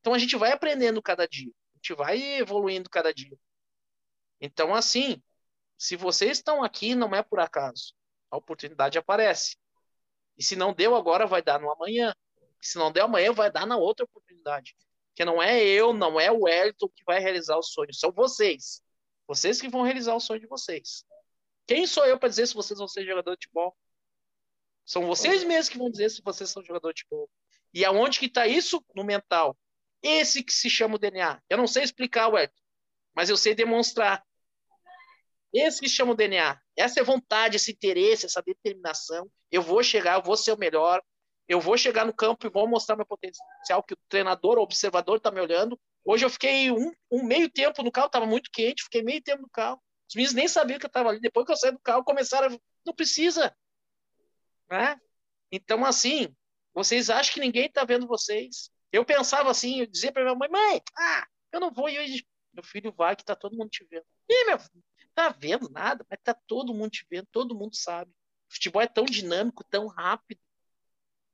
Então a gente vai aprendendo cada dia. A gente vai evoluindo cada dia. Então, assim, se vocês estão aqui, não é por acaso. A oportunidade aparece. E se não deu agora, vai dar no amanhã. Se não deu amanhã, vai dar na outra oportunidade. Que não é eu, não é o Elton que vai realizar o sonho, são vocês. Vocês que vão realizar o sonho de vocês. Quem sou eu para dizer se vocês vão ser jogador de futebol? São vocês mesmos que vão dizer se vocês são jogador de futebol. E aonde que está isso? No mental. Esse que se chama o DNA. Eu não sei explicar, Werther, mas eu sei demonstrar. Esse que se chama o DNA. Essa é vontade, esse interesse, essa determinação. Eu vou chegar, eu vou ser o melhor. Eu vou chegar no campo e vou mostrar meu potencial, que o treinador, o observador está me olhando. Hoje eu fiquei um, um meio tempo no carro, estava muito quente, fiquei meio tempo no carro. Os meninos nem sabiam que eu estava ali. Depois que eu saí do carro, começaram a... Não precisa. Né? Então, assim, vocês acham que ninguém está vendo vocês. Eu pensava assim, eu dizia para minha mãe, mãe, ah, eu não vou. E hoje, meu filho vai, que tá todo mundo te vendo. Ih, meu filho, tá vendo nada, mas tá todo mundo te vendo, todo mundo sabe. O futebol é tão dinâmico, tão rápido,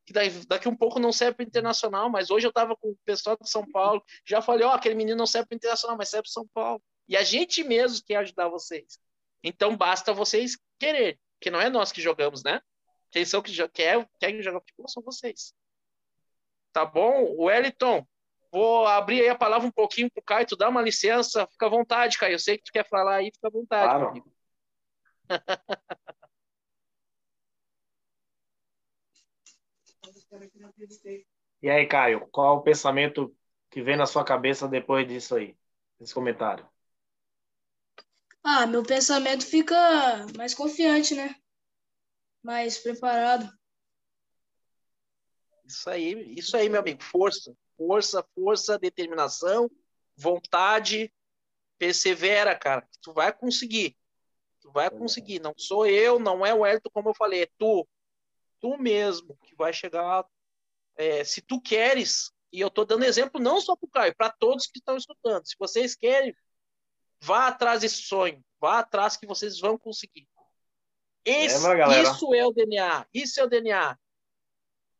que daqui um pouco não serve para internacional, mas hoje eu estava com o pessoal de São Paulo, já falei, ó, oh, aquele menino não serve para internacional, mas serve para São Paulo. E a gente mesmo quer ajudar vocês. Então basta vocês querer, que não é nós que jogamos, né? Quem são que quer, querem jogar futebol são vocês. Tá bom? Wellington, vou abrir aí a palavra um pouquinho pro Caio, tu dá uma licença, fica à vontade, Caio. Eu sei que tu quer falar aí, fica à vontade, claro.
E aí, Caio, qual é o pensamento que vem na sua cabeça depois disso aí, desse comentário?
Ah, meu pensamento fica mais confiante, né? Mais preparado.
Isso aí, isso aí, meu amigo. Força, força, força, determinação, vontade, persevera, cara. Tu vai conseguir. Tu vai conseguir. Não sou eu, não é o Elton, como eu falei, é tu. Tu mesmo que vai chegar. É, se tu queres, e eu tô dando exemplo não só para o Caio, para todos que estão escutando. Se vocês querem, Vá atrás desse sonho. Vá atrás que vocês vão conseguir. Esse, é, isso é o DNA. Isso é o DNA.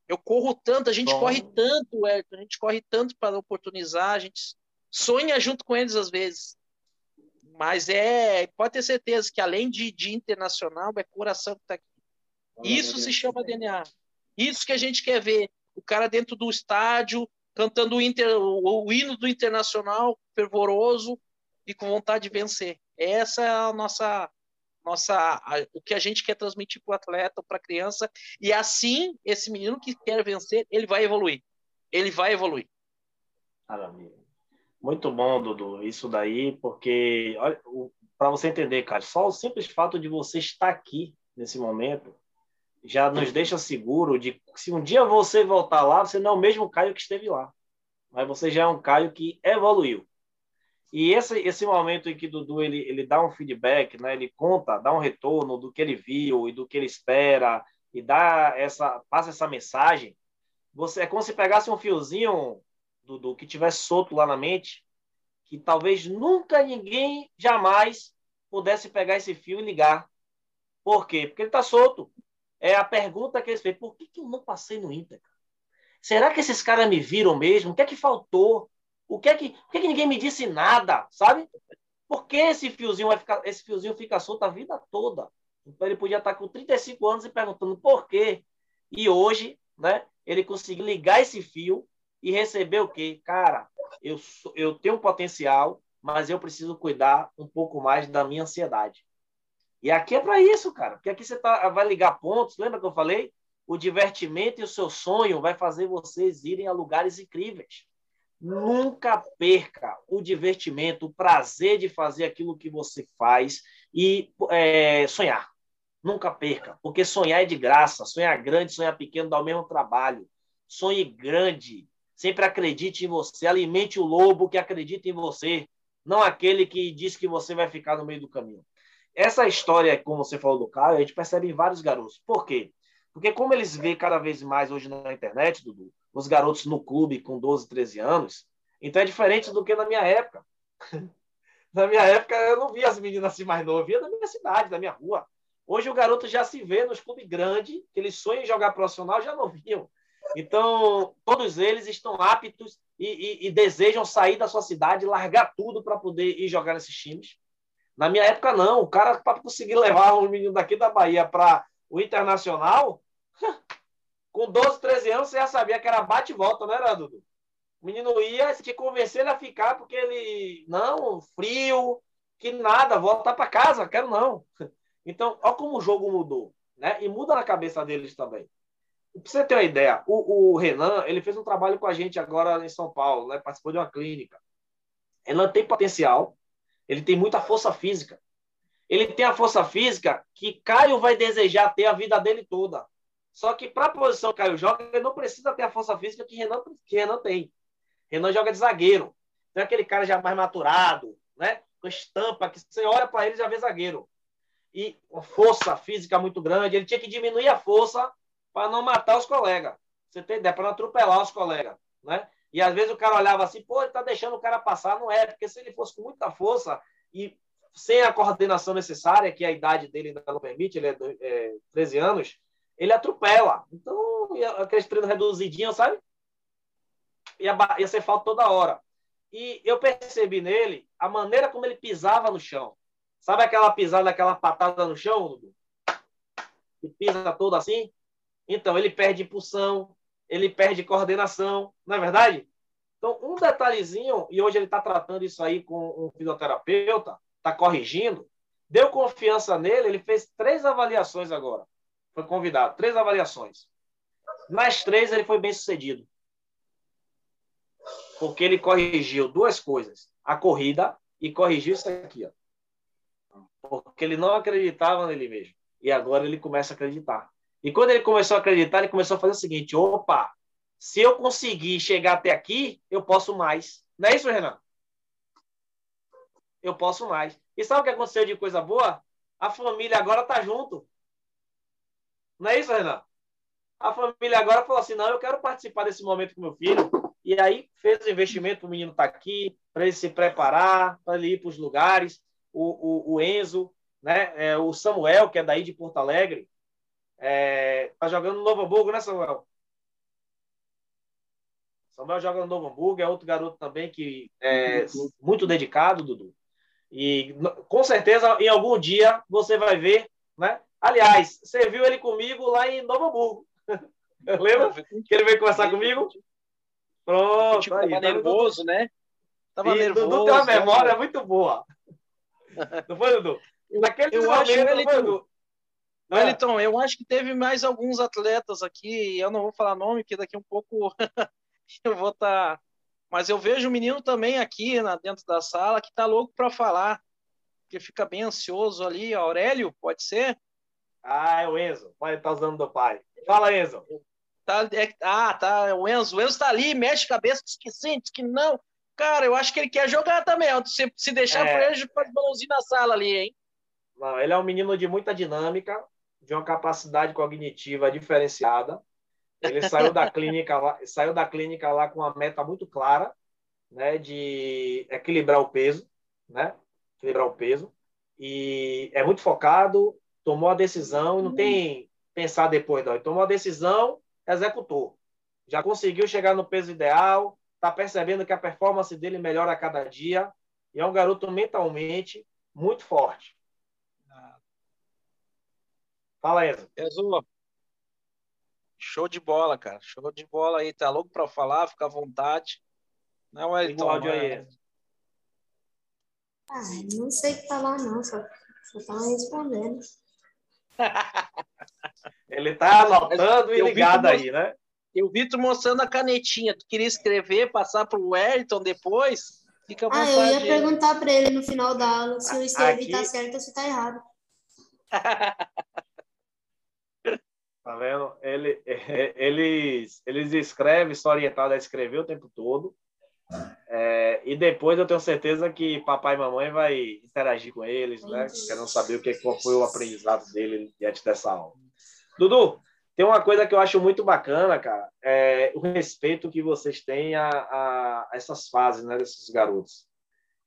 Eu corro tanto, a gente Bom. corre tanto, Elton, a gente corre tanto para oportunizar, a gente sonha junto com eles às vezes. Mas é, pode ter certeza que além de, de internacional, é coração que está aqui. Isso se chama DNA. Isso que a gente quer ver. O cara dentro do estádio, cantando o, inter, o, o hino do internacional, fervoroso, e com vontade de vencer. Essa é a nossa nossa o que a gente quer transmitir para o atleta, para a criança, e assim esse menino que quer vencer, ele vai evoluir. Ele vai evoluir.
Maravilha. Muito bom, Dudu, isso daí, porque para você entender, cara, só o simples fato de você estar aqui nesse momento já nos deixa seguro de que se um dia você voltar lá, você não é o mesmo Caio que esteve lá, mas você já é um Caio que evoluiu. E esse, esse momento em que Dudu ele, ele dá um feedback, né? ele conta, dá um retorno do que ele viu e do que ele espera, e dá essa, passa essa mensagem, você é como se pegasse um fiozinho, Dudu, que tivesse solto lá na mente, que talvez nunca ninguém jamais pudesse pegar esse fio e ligar. Por quê? Porque ele está solto. É a pergunta que eles fez: por que, que eu não passei no Inter? Será que esses caras me viram mesmo? O que é que faltou? O que é que, por que, que ninguém me disse nada? Sabe? Por que esse fiozinho vai ficar, esse fiozinho fica solto a vida toda? Então ele podia estar com 35 anos e perguntando por quê. E hoje, né, ele conseguiu ligar esse fio e receber o quê? Cara, eu, eu tenho potencial, mas eu preciso cuidar um pouco mais da minha ansiedade. E aqui é para isso, cara. Porque aqui você tá, vai ligar pontos. Lembra que eu falei? O divertimento e o seu sonho vai fazer vocês irem a lugares incríveis. Nunca perca o divertimento, o prazer de fazer aquilo que você faz e é, sonhar. Nunca perca, porque sonhar é de graça. Sonhar grande, sonhar pequeno dá o mesmo trabalho. Sonhe grande. Sempre acredite em você. Alimente o lobo que acredita em você, não aquele que diz que você vai ficar no meio do caminho. Essa história, como você falou do Caio, a gente percebe em vários garotos. Por quê? Porque como eles veem cada vez mais hoje na internet, Dudu, os garotos no clube com 12, 13 anos, então é diferente do que na minha época. na minha época, eu não via as meninas assim mais novas, via da minha cidade, da minha rua. Hoje o garoto já se vê nos clubes grandes, que eles sonham em jogar profissional, já não viam. Então, todos eles estão aptos e, e, e desejam sair da sua cidade, largar tudo para poder ir jogar nesses times. Na minha época, não. O cara, para conseguir levar um menino daqui da Bahia para o Internacional, com 12, 13 anos, você já sabia que era bate e volta, não era, Dudu? O menino ia, que convencer a ficar, porque ele, não, frio, que nada, voltar para casa, quero não. Então, olha como o jogo mudou, né? E muda na cabeça deles também. Pra você ter uma ideia, o, o Renan, ele fez um trabalho com a gente agora em São Paulo, né? Participou de uma clínica. Renan tem potencial, ele tem muita força física. Ele tem a força física que Caio vai desejar ter a vida dele toda. Só que para a posição que Caio joga, ele não precisa ter a força física que Renan, que Renan tem. Renan joga de zagueiro. Então é aquele cara já mais maturado, né? com estampa, que você olha para ele já vê zagueiro. E força física muito grande. Ele tinha que diminuir a força para não matar os colegas. Você tem ideia? Para não atropelar os colegas. Né? E às vezes o cara olhava assim, pô, ele tá deixando o cara passar. Não é, porque se ele fosse com muita força e sem a coordenação necessária, que a idade dele ainda não permite, ele é, é 13 anos, ele atropela. Então, aqueles treinos reduzidinhos, sabe? Ia, ia ser falta toda hora. E eu percebi nele a maneira como ele pisava no chão. Sabe aquela pisada, aquela patada no chão, Dudu? Que pisa todo assim? Então, ele perde impulsão, ele perde coordenação, não é verdade? Então, um detalhezinho, e hoje ele está tratando isso aí com um fisioterapeuta, está corrigindo, deu confiança nele, ele fez três avaliações agora. Foi convidado, três avaliações. Nas três, ele foi bem sucedido. Porque ele corrigiu duas coisas: a corrida e corrigiu isso aqui. Ó. Porque ele não acreditava nele mesmo. E agora ele começa a acreditar. E quando ele começou a acreditar, ele começou a fazer o seguinte: opa, se eu conseguir chegar até aqui, eu posso mais. Não é isso, Renan? Eu posso mais. E sabe o que aconteceu de coisa boa? A família agora está junto. Não é isso, Renan? A família agora falou assim: não, eu quero participar desse momento com meu filho. E aí fez o investimento para o menino estar tá aqui, para ele se preparar, para ele ir para os lugares. O, o, o Enzo, né? É, o Samuel, que é daí de Porto Alegre, é, tá jogando no Novo Hamburgo, né, Samuel? Samuel joga no Novo Hamburgo, é outro garoto também que é muito dedicado, Dudu. E com certeza em algum dia você vai ver, né? Aliás, você viu ele comigo lá em Novo Hamburgo. Lembra que ele veio conversar comigo?
Pronto, tipo, aí, tava tá nervoso, né?
Tava e nervoso. Dudu tem uma né? memória né? muito boa. Não foi, Dudu?
Naquele eu acho ele, foi, Dudu? É. Wellington, eu acho que teve mais alguns atletas aqui, eu não vou falar nome, que daqui um pouco eu vou estar. Tá... Mas eu vejo o menino também aqui na, dentro da sala que tá louco para falar, que fica bem ansioso ali. Aurélio, pode ser?
Ah, é o Enzo. Pode estar tá usando do pai. Fala, Enzo.
Tá, é, ah, tá. O Enzo. O Enzo tá ali, mexe a cabeça, diz que sim, diz que não.
Cara, eu acho que ele quer jogar também. Se, se deixar é. ele, faz balãozinho na sala ali, hein?
Não, ele é um menino de muita dinâmica, de uma capacidade cognitiva diferenciada. Ele saiu da clínica lá, saiu da clínica lá com uma meta muito clara, né, de equilibrar o peso, né? Equilibrar o peso e é muito focado, tomou a decisão e não tem pensar depois não. Ele tomou a decisão, executou. Já conseguiu chegar no peso ideal, está percebendo que a performance dele melhora a cada dia e é um garoto mentalmente muito forte. Fala, Enzo.
Enzo, show de bola, cara. Show de bola aí. Tá louco para falar? Fica à vontade. Não é
o áudio aí.
Ah, não sei o que falar, não. Só, só tava respondendo.
Ele tá anotando e ligado aí, né?
Eu vi tu mostrando a canetinha. Tu queria escrever, passar para o Wellington depois? Fica à vontade.
Ah, eu ia perguntar para ele no final da aula se eu escrevi Aqui... tá certo ou se tá errado.
tá vendo? Ele, eles, eles escrevem, são orientados a escrever o tempo todo. É, e depois eu tenho certeza que papai e mamãe vai interagir com eles, né? Querendo saber o que foi o aprendizado dele diante dessa aula. Dudu, tem uma coisa que eu acho muito bacana, cara, é o respeito que vocês têm a, a, essas fases, né, desses garotos.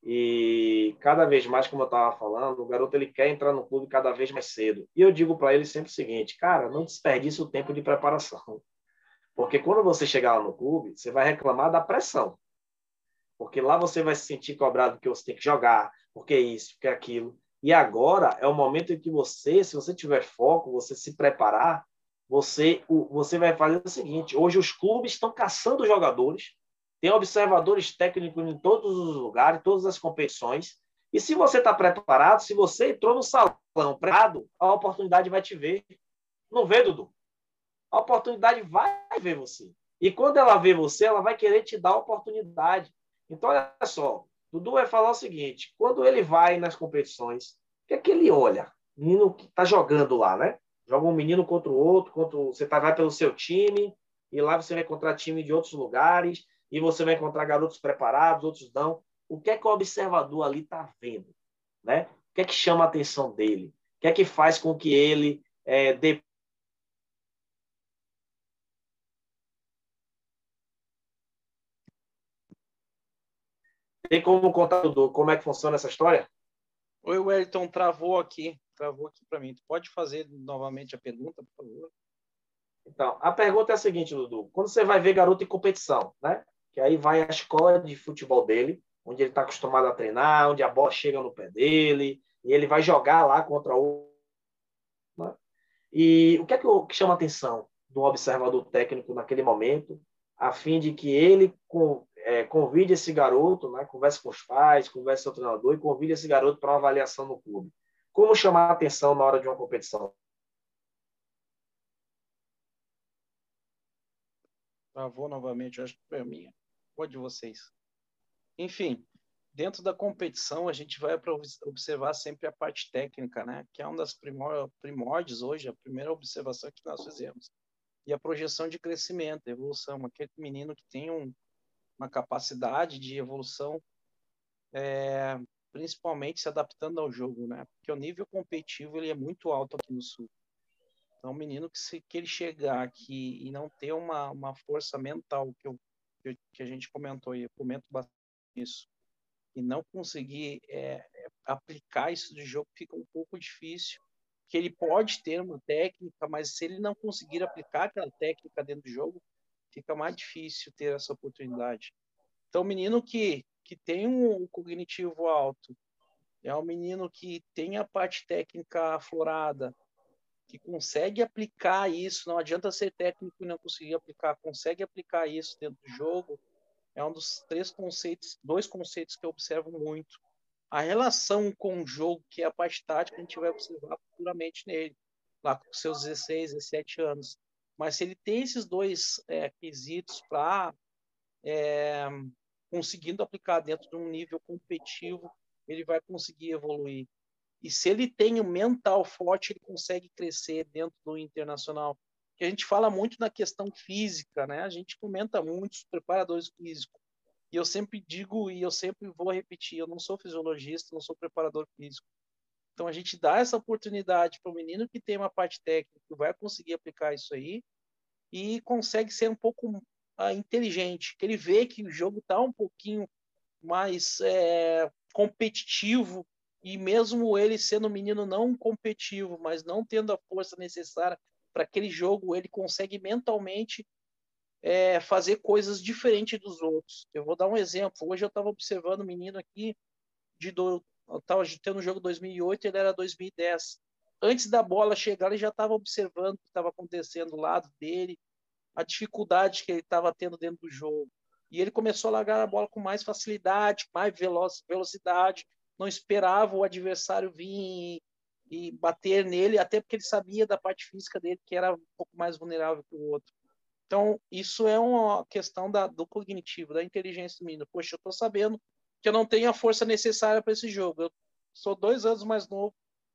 E cada vez mais, como eu estava falando, o garoto ele quer entrar no clube cada vez mais cedo. E eu digo para ele sempre o seguinte, cara, não desperdice o tempo de preparação. Porque quando você chegar lá no clube, você vai reclamar da pressão. Porque lá você vai se sentir cobrado que você tem que jogar, porque isso, porque aquilo. E agora é o momento em que você, se você tiver foco, você se preparar, você, você vai fazer o seguinte: hoje os clubes estão caçando jogadores, tem observadores técnicos em todos os lugares, todas as competições. E se você está preparado, se você entrou no salão preparado, a oportunidade vai te ver. Não vê, Dudu? A oportunidade vai ver você. E quando ela vê você, ela vai querer te dar a oportunidade. Então, olha só, Dudu vai falar o seguinte: quando ele vai nas competições, o que é que ele olha? O menino que está jogando lá, né? joga um menino contra o outro, contra você tá, vai pelo seu time, e lá você vai encontrar time de outros lugares, e você vai encontrar garotos preparados, outros não. O que é que o observador ali está vendo? Né? O que é que chama a atenção dele? O que é que faz com que ele é, dê Tem como contar, Dudu, como é que funciona essa história?
Oi, Wellington, travou aqui travou aqui para mim. Tu pode fazer novamente a pergunta, por favor?
Então, a pergunta é a seguinte, Dudu. Quando você vai ver garoto em competição, né? Que aí vai a escola de futebol dele, onde ele está acostumado a treinar, onde a bola chega no pé dele, e ele vai jogar lá contra o. Né? E o que é que, que chama a atenção do observador técnico naquele momento, a fim de que ele é, convide esse garoto, né? converse com os pais, converse com o treinador e convide esse garoto para uma avaliação no clube. Como chamar a atenção na hora de uma competição?
Travou novamente, acho que foi a minha. Pode vocês. Enfim, dentro da competição, a gente vai observar sempre a parte técnica, né? Que é uma das primórdios hoje, a primeira observação que nós fizemos. E a projeção de crescimento, evolução. Aquele menino que tem um, uma capacidade de evolução é, principalmente se adaptando ao jogo, né? Porque o nível competitivo ele é muito alto aqui no Sul. Então, o menino que, se, que ele chegar aqui e não ter uma, uma força mental, que, eu, que a gente comentou e eu comento bastante isso, e não conseguir é, aplicar isso de jogo, fica um pouco difícil. Que ele pode ter uma técnica, mas se ele não conseguir aplicar aquela técnica dentro do jogo, fica mais difícil ter essa oportunidade. Então, menino que que tem um cognitivo alto, é um menino que tem a parte técnica aflorada, que consegue aplicar isso, não adianta ser técnico e não conseguir aplicar, consegue aplicar isso dentro do jogo, é um dos três conceitos, dois conceitos que eu observo muito. A relação com o jogo, que é a parte tática, a gente vai observar futuramente nele, lá com seus 16, 17 anos. Mas se ele tem esses dois é, quesitos para é, conseguindo aplicar dentro de um nível competitivo, ele vai conseguir evoluir. E se ele tem um mental forte, ele consegue crescer dentro do internacional. Que a gente fala muito na questão física, né? A gente comenta muito os preparadores físicos. E eu sempre digo e eu sempre vou repetir, eu não sou fisiologista, não sou preparador físico. Então a gente dá essa oportunidade para o menino que tem uma parte técnica, que vai conseguir aplicar isso aí e consegue ser um pouco uh, inteligente, que ele vê que o jogo está um pouquinho mais é, competitivo e mesmo ele sendo um menino não competitivo, mas não tendo a força necessária para aquele jogo, ele consegue mentalmente é, fazer coisas diferentes dos outros. Eu vou dar um exemplo. Hoje eu estava observando um menino aqui de do, estava tendo o jogo 2008, ele era 2010. Antes da bola chegar, ele já estava observando o que estava acontecendo do lado dele, a dificuldade que ele estava tendo dentro do jogo. E ele começou a largar a bola com mais facilidade, mais velocidade, não esperava o adversário vir e, bater nele, até porque ele sabia da parte física dele, que era um pouco mais vulnerável que o outro. Então, isso é uma questão da, do cognitivo, da inteligência do menino. Poxa, eu estou sabendo que eu não tenho a força necessária para esse jogo. Eu sou dois anos mais novo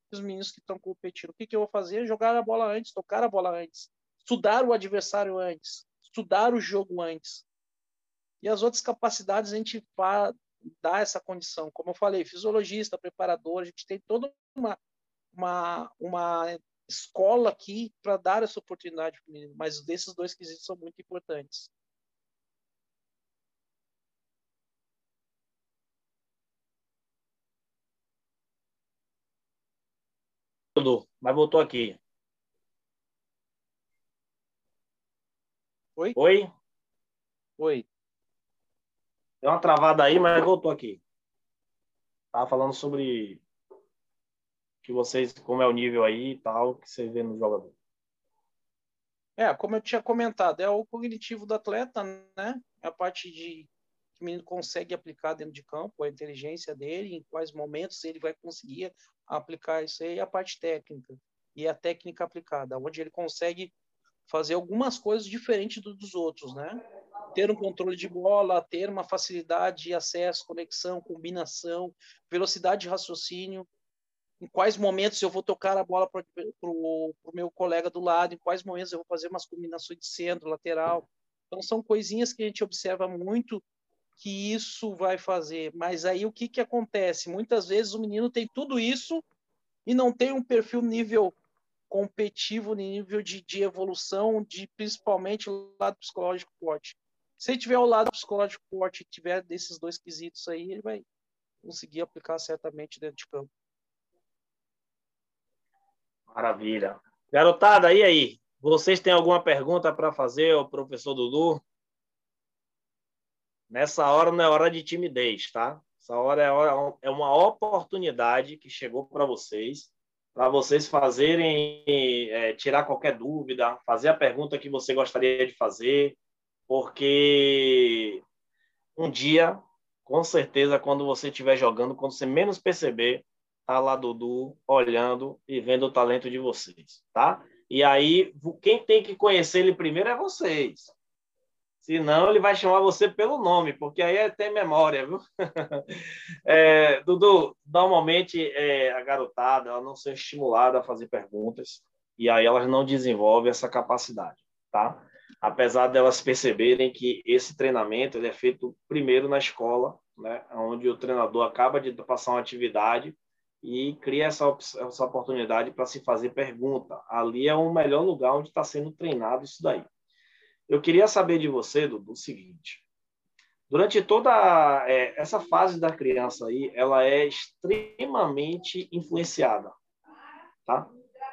que os meninos que estão competindo. O que, que eu vou fazer? Jogar a bola antes, tocar a bola antes, estudar o adversário antes, estudar o jogo antes. E as outras capacidades a gente dá essa condição. Como eu falei, fisiologista, preparador, a gente tem toda uma, uma, uma escola aqui para dar essa oportunidade para o menino. Mas desses dois quesitos são muito importantes.
mas voltou aqui.
Oi?
Oi?
Oi.
Deu uma travada aí, mas voltou aqui. Tava falando sobre que vocês, como é o nível aí e tal, que você vê no jogador.
É, como eu tinha comentado, é o cognitivo do atleta, né? É a parte de que o menino consegue aplicar dentro de campo, a inteligência dele, em quais momentos ele vai conseguir aplicar isso aí, a parte técnica e a técnica aplicada, onde ele consegue fazer algumas coisas diferentes do, dos outros, né? Ter um controle de bola, ter uma facilidade de acesso, conexão, combinação, velocidade de raciocínio, em quais momentos eu vou tocar a bola para o meu colega do lado, em quais momentos eu vou fazer umas combinações de centro, lateral. Então, são coisinhas que a gente observa muito que isso vai fazer. Mas aí o que, que acontece? Muitas vezes o menino tem tudo isso e não tem um perfil nível competitivo, nível de, de evolução, de principalmente lado psicológico forte. Se ele tiver o lado psicológico forte tiver desses dois quesitos aí, ele vai conseguir aplicar certamente dentro de campo.
Maravilha. Garotada, e aí? Vocês têm alguma pergunta para fazer ao professor Dudu? Nessa hora não é hora de timidez, tá? Essa hora é, hora, é uma oportunidade que chegou para vocês, para vocês fazerem, é, tirar qualquer dúvida, fazer a pergunta que você gostaria de fazer, porque um dia, com certeza, quando você estiver jogando, quando você menos perceber, tá lá Dudu olhando e vendo o talento de vocês, tá? E aí, quem tem que conhecer ele primeiro é vocês. Senão, ele vai chamar você pelo nome, porque aí é ter memória, viu? é, Dudu, normalmente é, a garotada ela não são estimulada a fazer perguntas e aí elas não desenvolvem essa capacidade, tá? Apesar delas perceberem que esse treinamento ele é feito primeiro na escola, né? Onde o treinador acaba de passar uma atividade e cria essa, essa oportunidade para se fazer pergunta. Ali é o melhor lugar onde está sendo treinado isso daí. Eu queria saber de você, Dudu, o seguinte. Durante toda é, essa fase da criança aí, ela é extremamente influenciada, tá?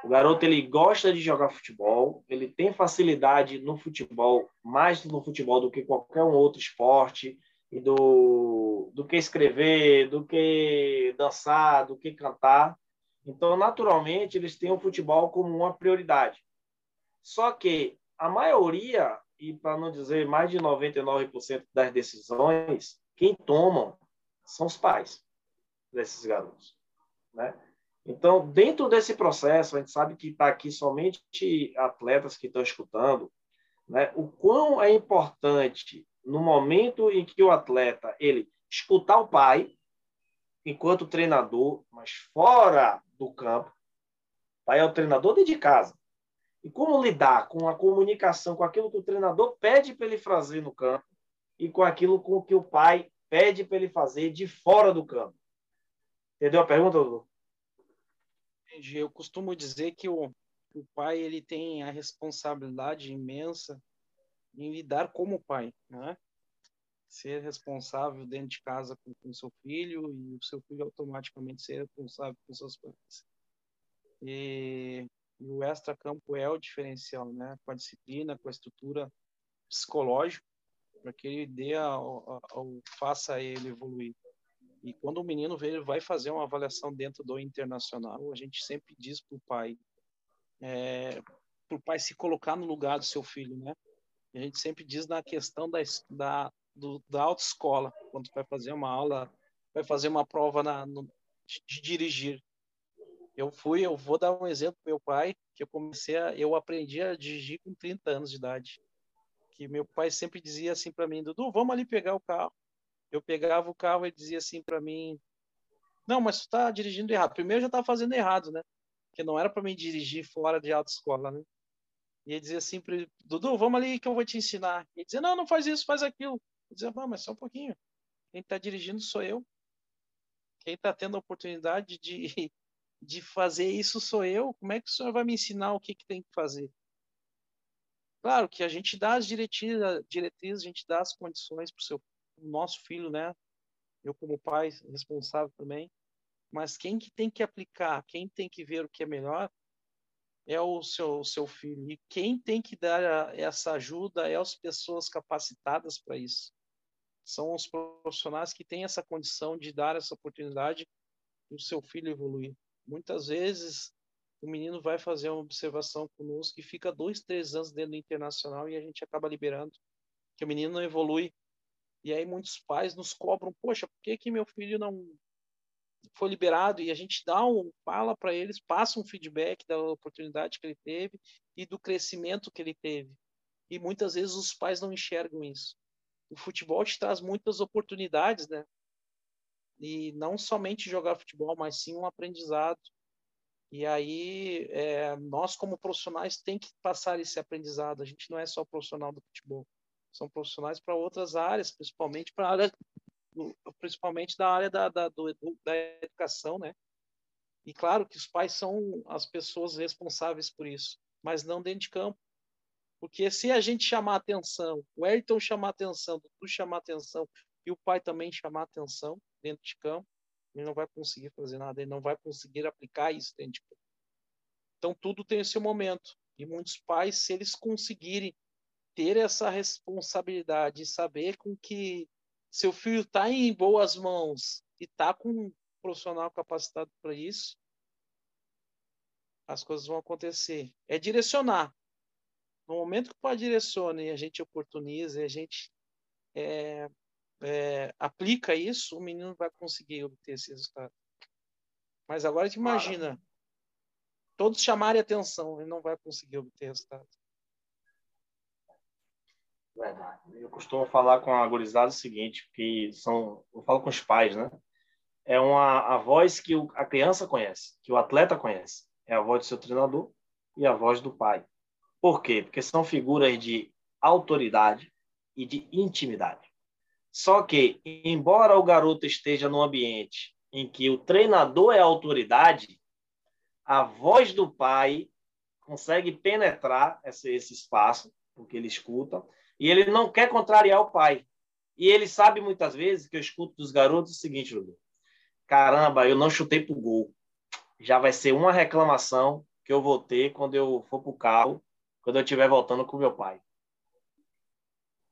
O garoto ele gosta de jogar futebol, ele tem facilidade no futebol, mais no futebol do que qualquer um outro esporte e do, do que escrever, do que dançar, do que cantar. Então, naturalmente, eles têm o futebol como uma prioridade. Só que a maioria, e para não dizer mais de 99% das decisões, quem tomam são os pais desses garotos. Né? Então, dentro desse processo, a gente sabe que está aqui somente atletas que estão escutando, né? o quão é importante no momento em que o atleta ele escutar o pai enquanto treinador, mas fora do campo, o pai é o treinador dentro de casa. E como lidar com a comunicação, com aquilo que o treinador pede para ele fazer no campo e com aquilo com que o pai pede para ele fazer de fora do campo. Entendeu a pergunta, Dudu?
Entendi. Eu costumo dizer que o, o pai ele tem a responsabilidade imensa em lidar como pai, né? Ser responsável dentro de casa com, o seu filho e o seu filho automaticamente ser responsável com seus pais. E, e o extra-campo é o diferencial, né? Com a disciplina, com a estrutura psicológica, para que ele dê a, faça ele evoluir. E quando o menino vai fazer uma avaliação dentro do internacional, a gente sempre diz para o pai, é, para o pai se colocar no lugar do seu filho, né? A gente sempre diz na questão da, da, do, da autoescola, quando vai fazer uma aula, vai fazer uma prova na, no, de dirigir. Eu fui, eu vou dar um exemplo meu pai, que eu comecei a, eu aprendi a dirigir com 30 anos de idade. Que meu pai sempre dizia assim para mim, Dudu, vamos ali pegar o carro eu pegava o carro e dizia assim para mim: Não, mas tu tá dirigindo errado. Primeiro eu já estava fazendo errado, né? Porque não era para mim dirigir fora de autoescola, né? E ele dizia assim para Dudu, vamos ali que eu vou te ensinar. E ele dizia: Não, não faz isso, faz aquilo. Eu dizia: Ah, mas só um pouquinho. Quem está dirigindo sou eu. Quem está tendo a oportunidade de, de fazer isso sou eu. Como é que o senhor vai me ensinar o que, que tem que fazer? Claro que a gente dá as diretrizes a gente dá as condições para o seu o nosso filho, né? Eu como pai responsável também. Mas quem que tem que aplicar, quem tem que ver o que é melhor é o seu, o seu filho. E quem tem que dar essa ajuda é as pessoas capacitadas para isso. São os profissionais que têm essa condição de dar essa oportunidade para o seu filho evoluir. Muitas vezes o menino vai fazer uma observação conosco e fica dois, três anos dentro do internacional e a gente acaba liberando, que o menino não evolui e aí muitos pais nos cobram, poxa, por que, que meu filho não foi liberado? E a gente dá um, fala para eles, passa um feedback da oportunidade que ele teve e do crescimento que ele teve. E muitas vezes os pais não enxergam isso. O futebol te traz muitas oportunidades, né? E não somente jogar futebol, mas sim um aprendizado. E aí, é, nós como profissionais tem que passar esse aprendizado. A gente não é só profissional do futebol são profissionais para outras áreas, principalmente para área, principalmente da área da, da, do, da educação, né? E claro que os pais são as pessoas responsáveis por isso, mas não dentro de campo. Porque se a gente chamar atenção, o Ayrton chamar atenção, Dudu chamar atenção e o pai também chamar atenção dentro de campo, ele não vai conseguir fazer nada, ele não vai conseguir aplicar isso dentro de campo. Então tudo tem seu momento. E muitos pais, se eles conseguirem ter essa responsabilidade, saber com que seu filho está em boas mãos e está com um profissional capacitado para isso, as coisas vão acontecer. É direcionar. No momento que o pai direciona e a gente oportuniza e a gente é, é, aplica isso, o menino vai conseguir obter esse resultado. Mas agora te imagina, todos chamarem atenção, ele não vai conseguir obter resultado.
Verdade. Eu costumo falar com a gurizada o seguinte, que são, eu falo com os pais, né? É uma a voz que o, a criança conhece, que o atleta conhece. É a voz do seu treinador e a voz do pai. Por quê? Porque são figuras de autoridade e de intimidade. Só que, embora o garoto esteja num ambiente em que o treinador é a autoridade, a voz do pai consegue penetrar esse, esse espaço, porque ele escuta, e ele não quer contrariar o pai. E ele sabe muitas vezes que eu escuto dos garotos o seguinte, Ludo. Caramba, eu não chutei pro gol. Já vai ser uma reclamação que eu vou ter quando eu for pro carro, quando eu estiver voltando com meu pai.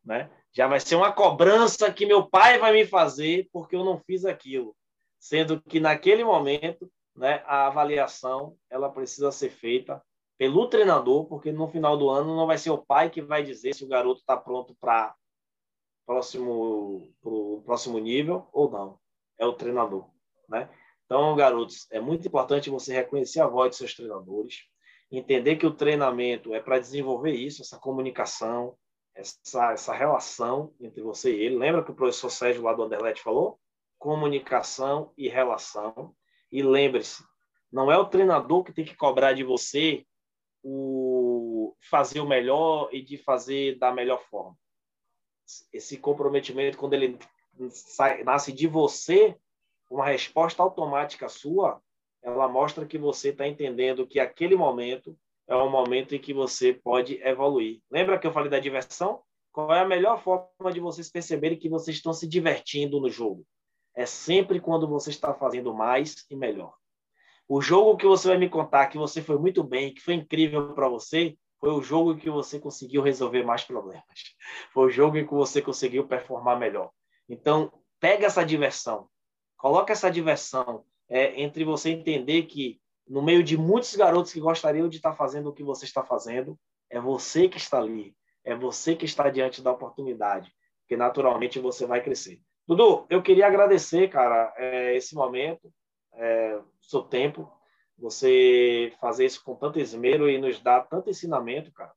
Né? Já vai ser uma cobrança que meu pai vai me fazer porque eu não fiz aquilo. Sendo que naquele momento, né, a avaliação ela precisa ser feita pelo treinador, porque no final do ano não vai ser o pai que vai dizer se o garoto está pronto para próximo pro próximo nível ou não. É o treinador, né? Então, garotos, é muito importante você reconhecer a voz dos seus treinadores, entender que o treinamento é para desenvolver isso, essa comunicação, essa, essa relação entre você e ele. Lembra que o professor Sérgio lá do falou? Comunicação e relação. E lembre-se, não é o treinador que tem que cobrar de você o fazer o melhor e de fazer da melhor forma. esse comprometimento, quando ele sai, nasce de você, uma resposta automática sua, ela mostra que você está entendendo que aquele momento é um momento em que você pode evoluir. Lembra que eu falei da diversão? Qual é a melhor forma de vocês perceberem que vocês estão se divertindo no jogo? É sempre quando você está fazendo mais e melhor. O jogo que você vai me contar que você foi muito bem, que foi incrível para você, foi o jogo que você conseguiu resolver mais problemas. Foi o jogo em que você conseguiu performar melhor. Então, pega essa diversão, coloca essa diversão é, entre você entender que no meio de muitos garotos que gostariam de estar fazendo o que você está fazendo, é você que está ali, é você que está diante da oportunidade, que naturalmente você vai crescer. Dudu, eu queria agradecer, cara, é, esse momento, é, seu tempo, você fazer isso com tanto esmero e nos dar tanto ensinamento, cara.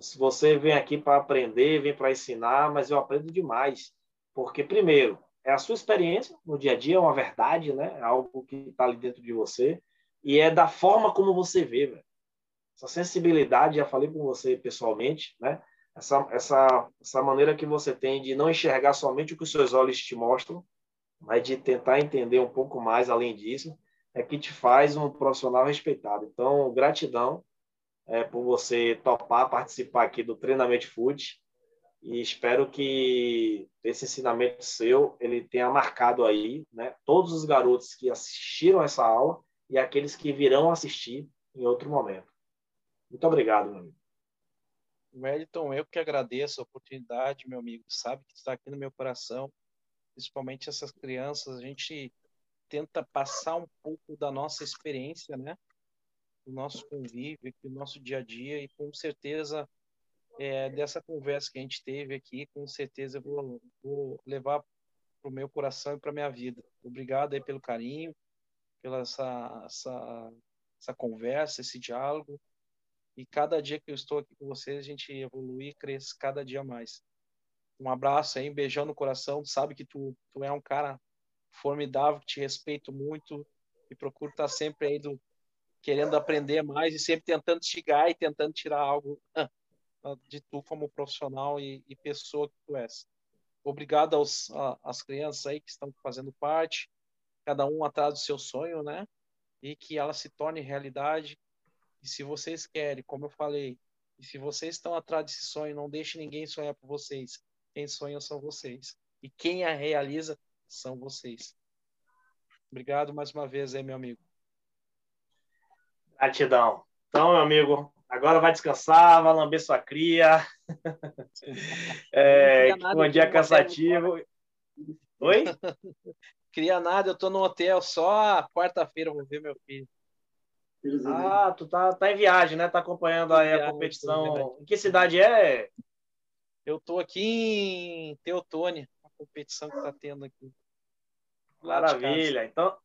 Se você vem aqui para aprender, vem para ensinar, mas eu aprendo demais, porque primeiro é a sua experiência no dia a dia, é uma verdade, né? É algo que está ali dentro de você e é da forma como você vê, velho. Essa sensibilidade, já falei com você pessoalmente, né? Essa, essa, essa maneira que você tem de não enxergar somente o que os seus olhos te mostram, mas de tentar entender um pouco mais além disso é que te faz um profissional respeitado. Então, gratidão é, por você topar participar aqui do Treinamento Food e espero que esse ensinamento seu ele tenha marcado aí, né, todos os garotos que assistiram essa aula e aqueles que virão assistir em outro momento. Muito obrigado, meu amigo.
Wellington, eu que agradeço a oportunidade, meu amigo, sabe que está aqui no meu coração, principalmente essas crianças, a gente tenta passar um pouco da nossa experiência, né? Do nosso convívio, do nosso dia a dia, e com certeza, é, dessa conversa que a gente teve aqui, com certeza eu vou, vou levar para o meu coração e para minha vida. Obrigado aí pelo carinho, pela essa, essa, essa conversa, esse diálogo. E cada dia que eu estou aqui com vocês, a gente evolui e cresce cada dia mais. Um abraço aí, um beijão no coração. Sabe que tu, tu é um cara formidável, te respeito muito e procuro estar sempre aí do, querendo aprender mais e sempre tentando chegar e tentando tirar algo de tu como profissional e, e pessoa que tu és. Obrigado aos a, às crianças aí que estão fazendo parte, cada um atrás do seu sonho, né? E que ela se torne realidade. E se vocês querem, como eu falei, e se vocês estão atrás desse sonho, não deixe ninguém sonhar por vocês. Quem sonha são vocês. E quem a realiza são vocês. Obrigado mais uma vez aí, meu amigo.
Gratidão. Então, meu amigo, agora vai descansar, vai lamber sua cria. é, um dia cansativo. Oi?
Queria nada, eu tô no hotel só quarta-feira, vou ver meu filho.
Ah, tu tá, tá em viagem, né? Tá acompanhando aí a competição. Em que cidade é?
Eu tô aqui em Teotônia, a competição que tá tendo aqui.
Maravilha. Então,